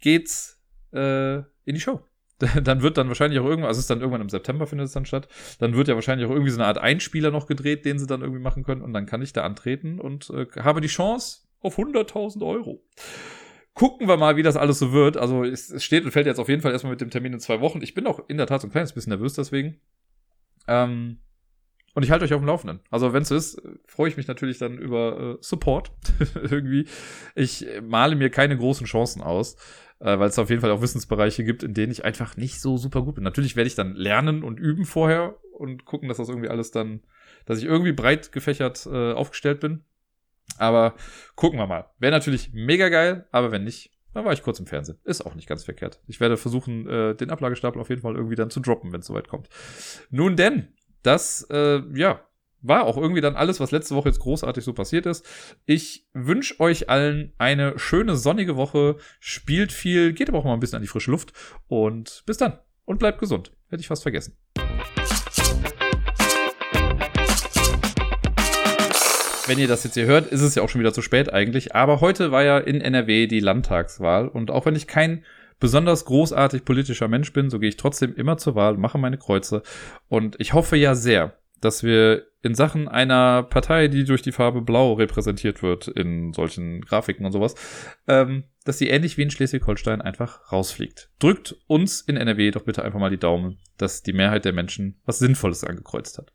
geht's äh, in die Show. (laughs) dann wird dann wahrscheinlich auch irgendwann, also es ist dann irgendwann im September findet es dann statt, dann wird ja wahrscheinlich auch irgendwie so eine Art Einspieler noch gedreht, den sie dann irgendwie machen können und dann kann ich da antreten und äh, habe die Chance auf 100.000 Euro. Gucken wir mal, wie das alles so wird. Also es, steht und fällt jetzt auf jeden Fall erstmal mit dem Termin in zwei Wochen. Ich bin auch in der Tat so ein kleines bisschen nervös deswegen. Ähm, und ich halte euch auf dem Laufenden. Also wenn es ist, freue ich mich natürlich dann über äh, Support (laughs) irgendwie. Ich male mir keine großen Chancen aus äh, weil es auf jeden Fall auch Wissensbereiche gibt, in denen ich einfach nicht so super gut bin. Natürlich werde ich dann lernen und üben vorher und gucken, dass das irgendwie alles dann, dass ich irgendwie breit gefächert äh, aufgestellt bin. Aber gucken wir mal. Wäre natürlich mega geil, aber wenn nicht, dann war ich kurz im Fernsehen. Ist auch nicht ganz verkehrt. Ich werde versuchen, äh, den Ablagestapel auf jeden Fall irgendwie dann zu droppen, wenn es soweit kommt. Nun denn, das, äh, ja, war auch irgendwie dann alles, was letzte Woche jetzt großartig so passiert ist. Ich wünsche euch allen eine schöne sonnige Woche. Spielt viel, geht aber auch mal ein bisschen an die frische Luft. Und bis dann. Und bleibt gesund. Hätte ich fast vergessen. Wenn ihr das jetzt hier hört, ist es ja auch schon wieder zu spät eigentlich. Aber heute war ja in NRW die Landtagswahl. Und auch wenn ich kein besonders großartig politischer Mensch bin, so gehe ich trotzdem immer zur Wahl, mache meine Kreuze. Und ich hoffe ja sehr, dass wir in Sachen einer Partei, die durch die Farbe Blau repräsentiert wird in solchen Grafiken und sowas, ähm, dass sie ähnlich wie in Schleswig-Holstein einfach rausfliegt. Drückt uns in NRW doch bitte einfach mal die Daumen, dass die Mehrheit der Menschen was Sinnvolles angekreuzt hat.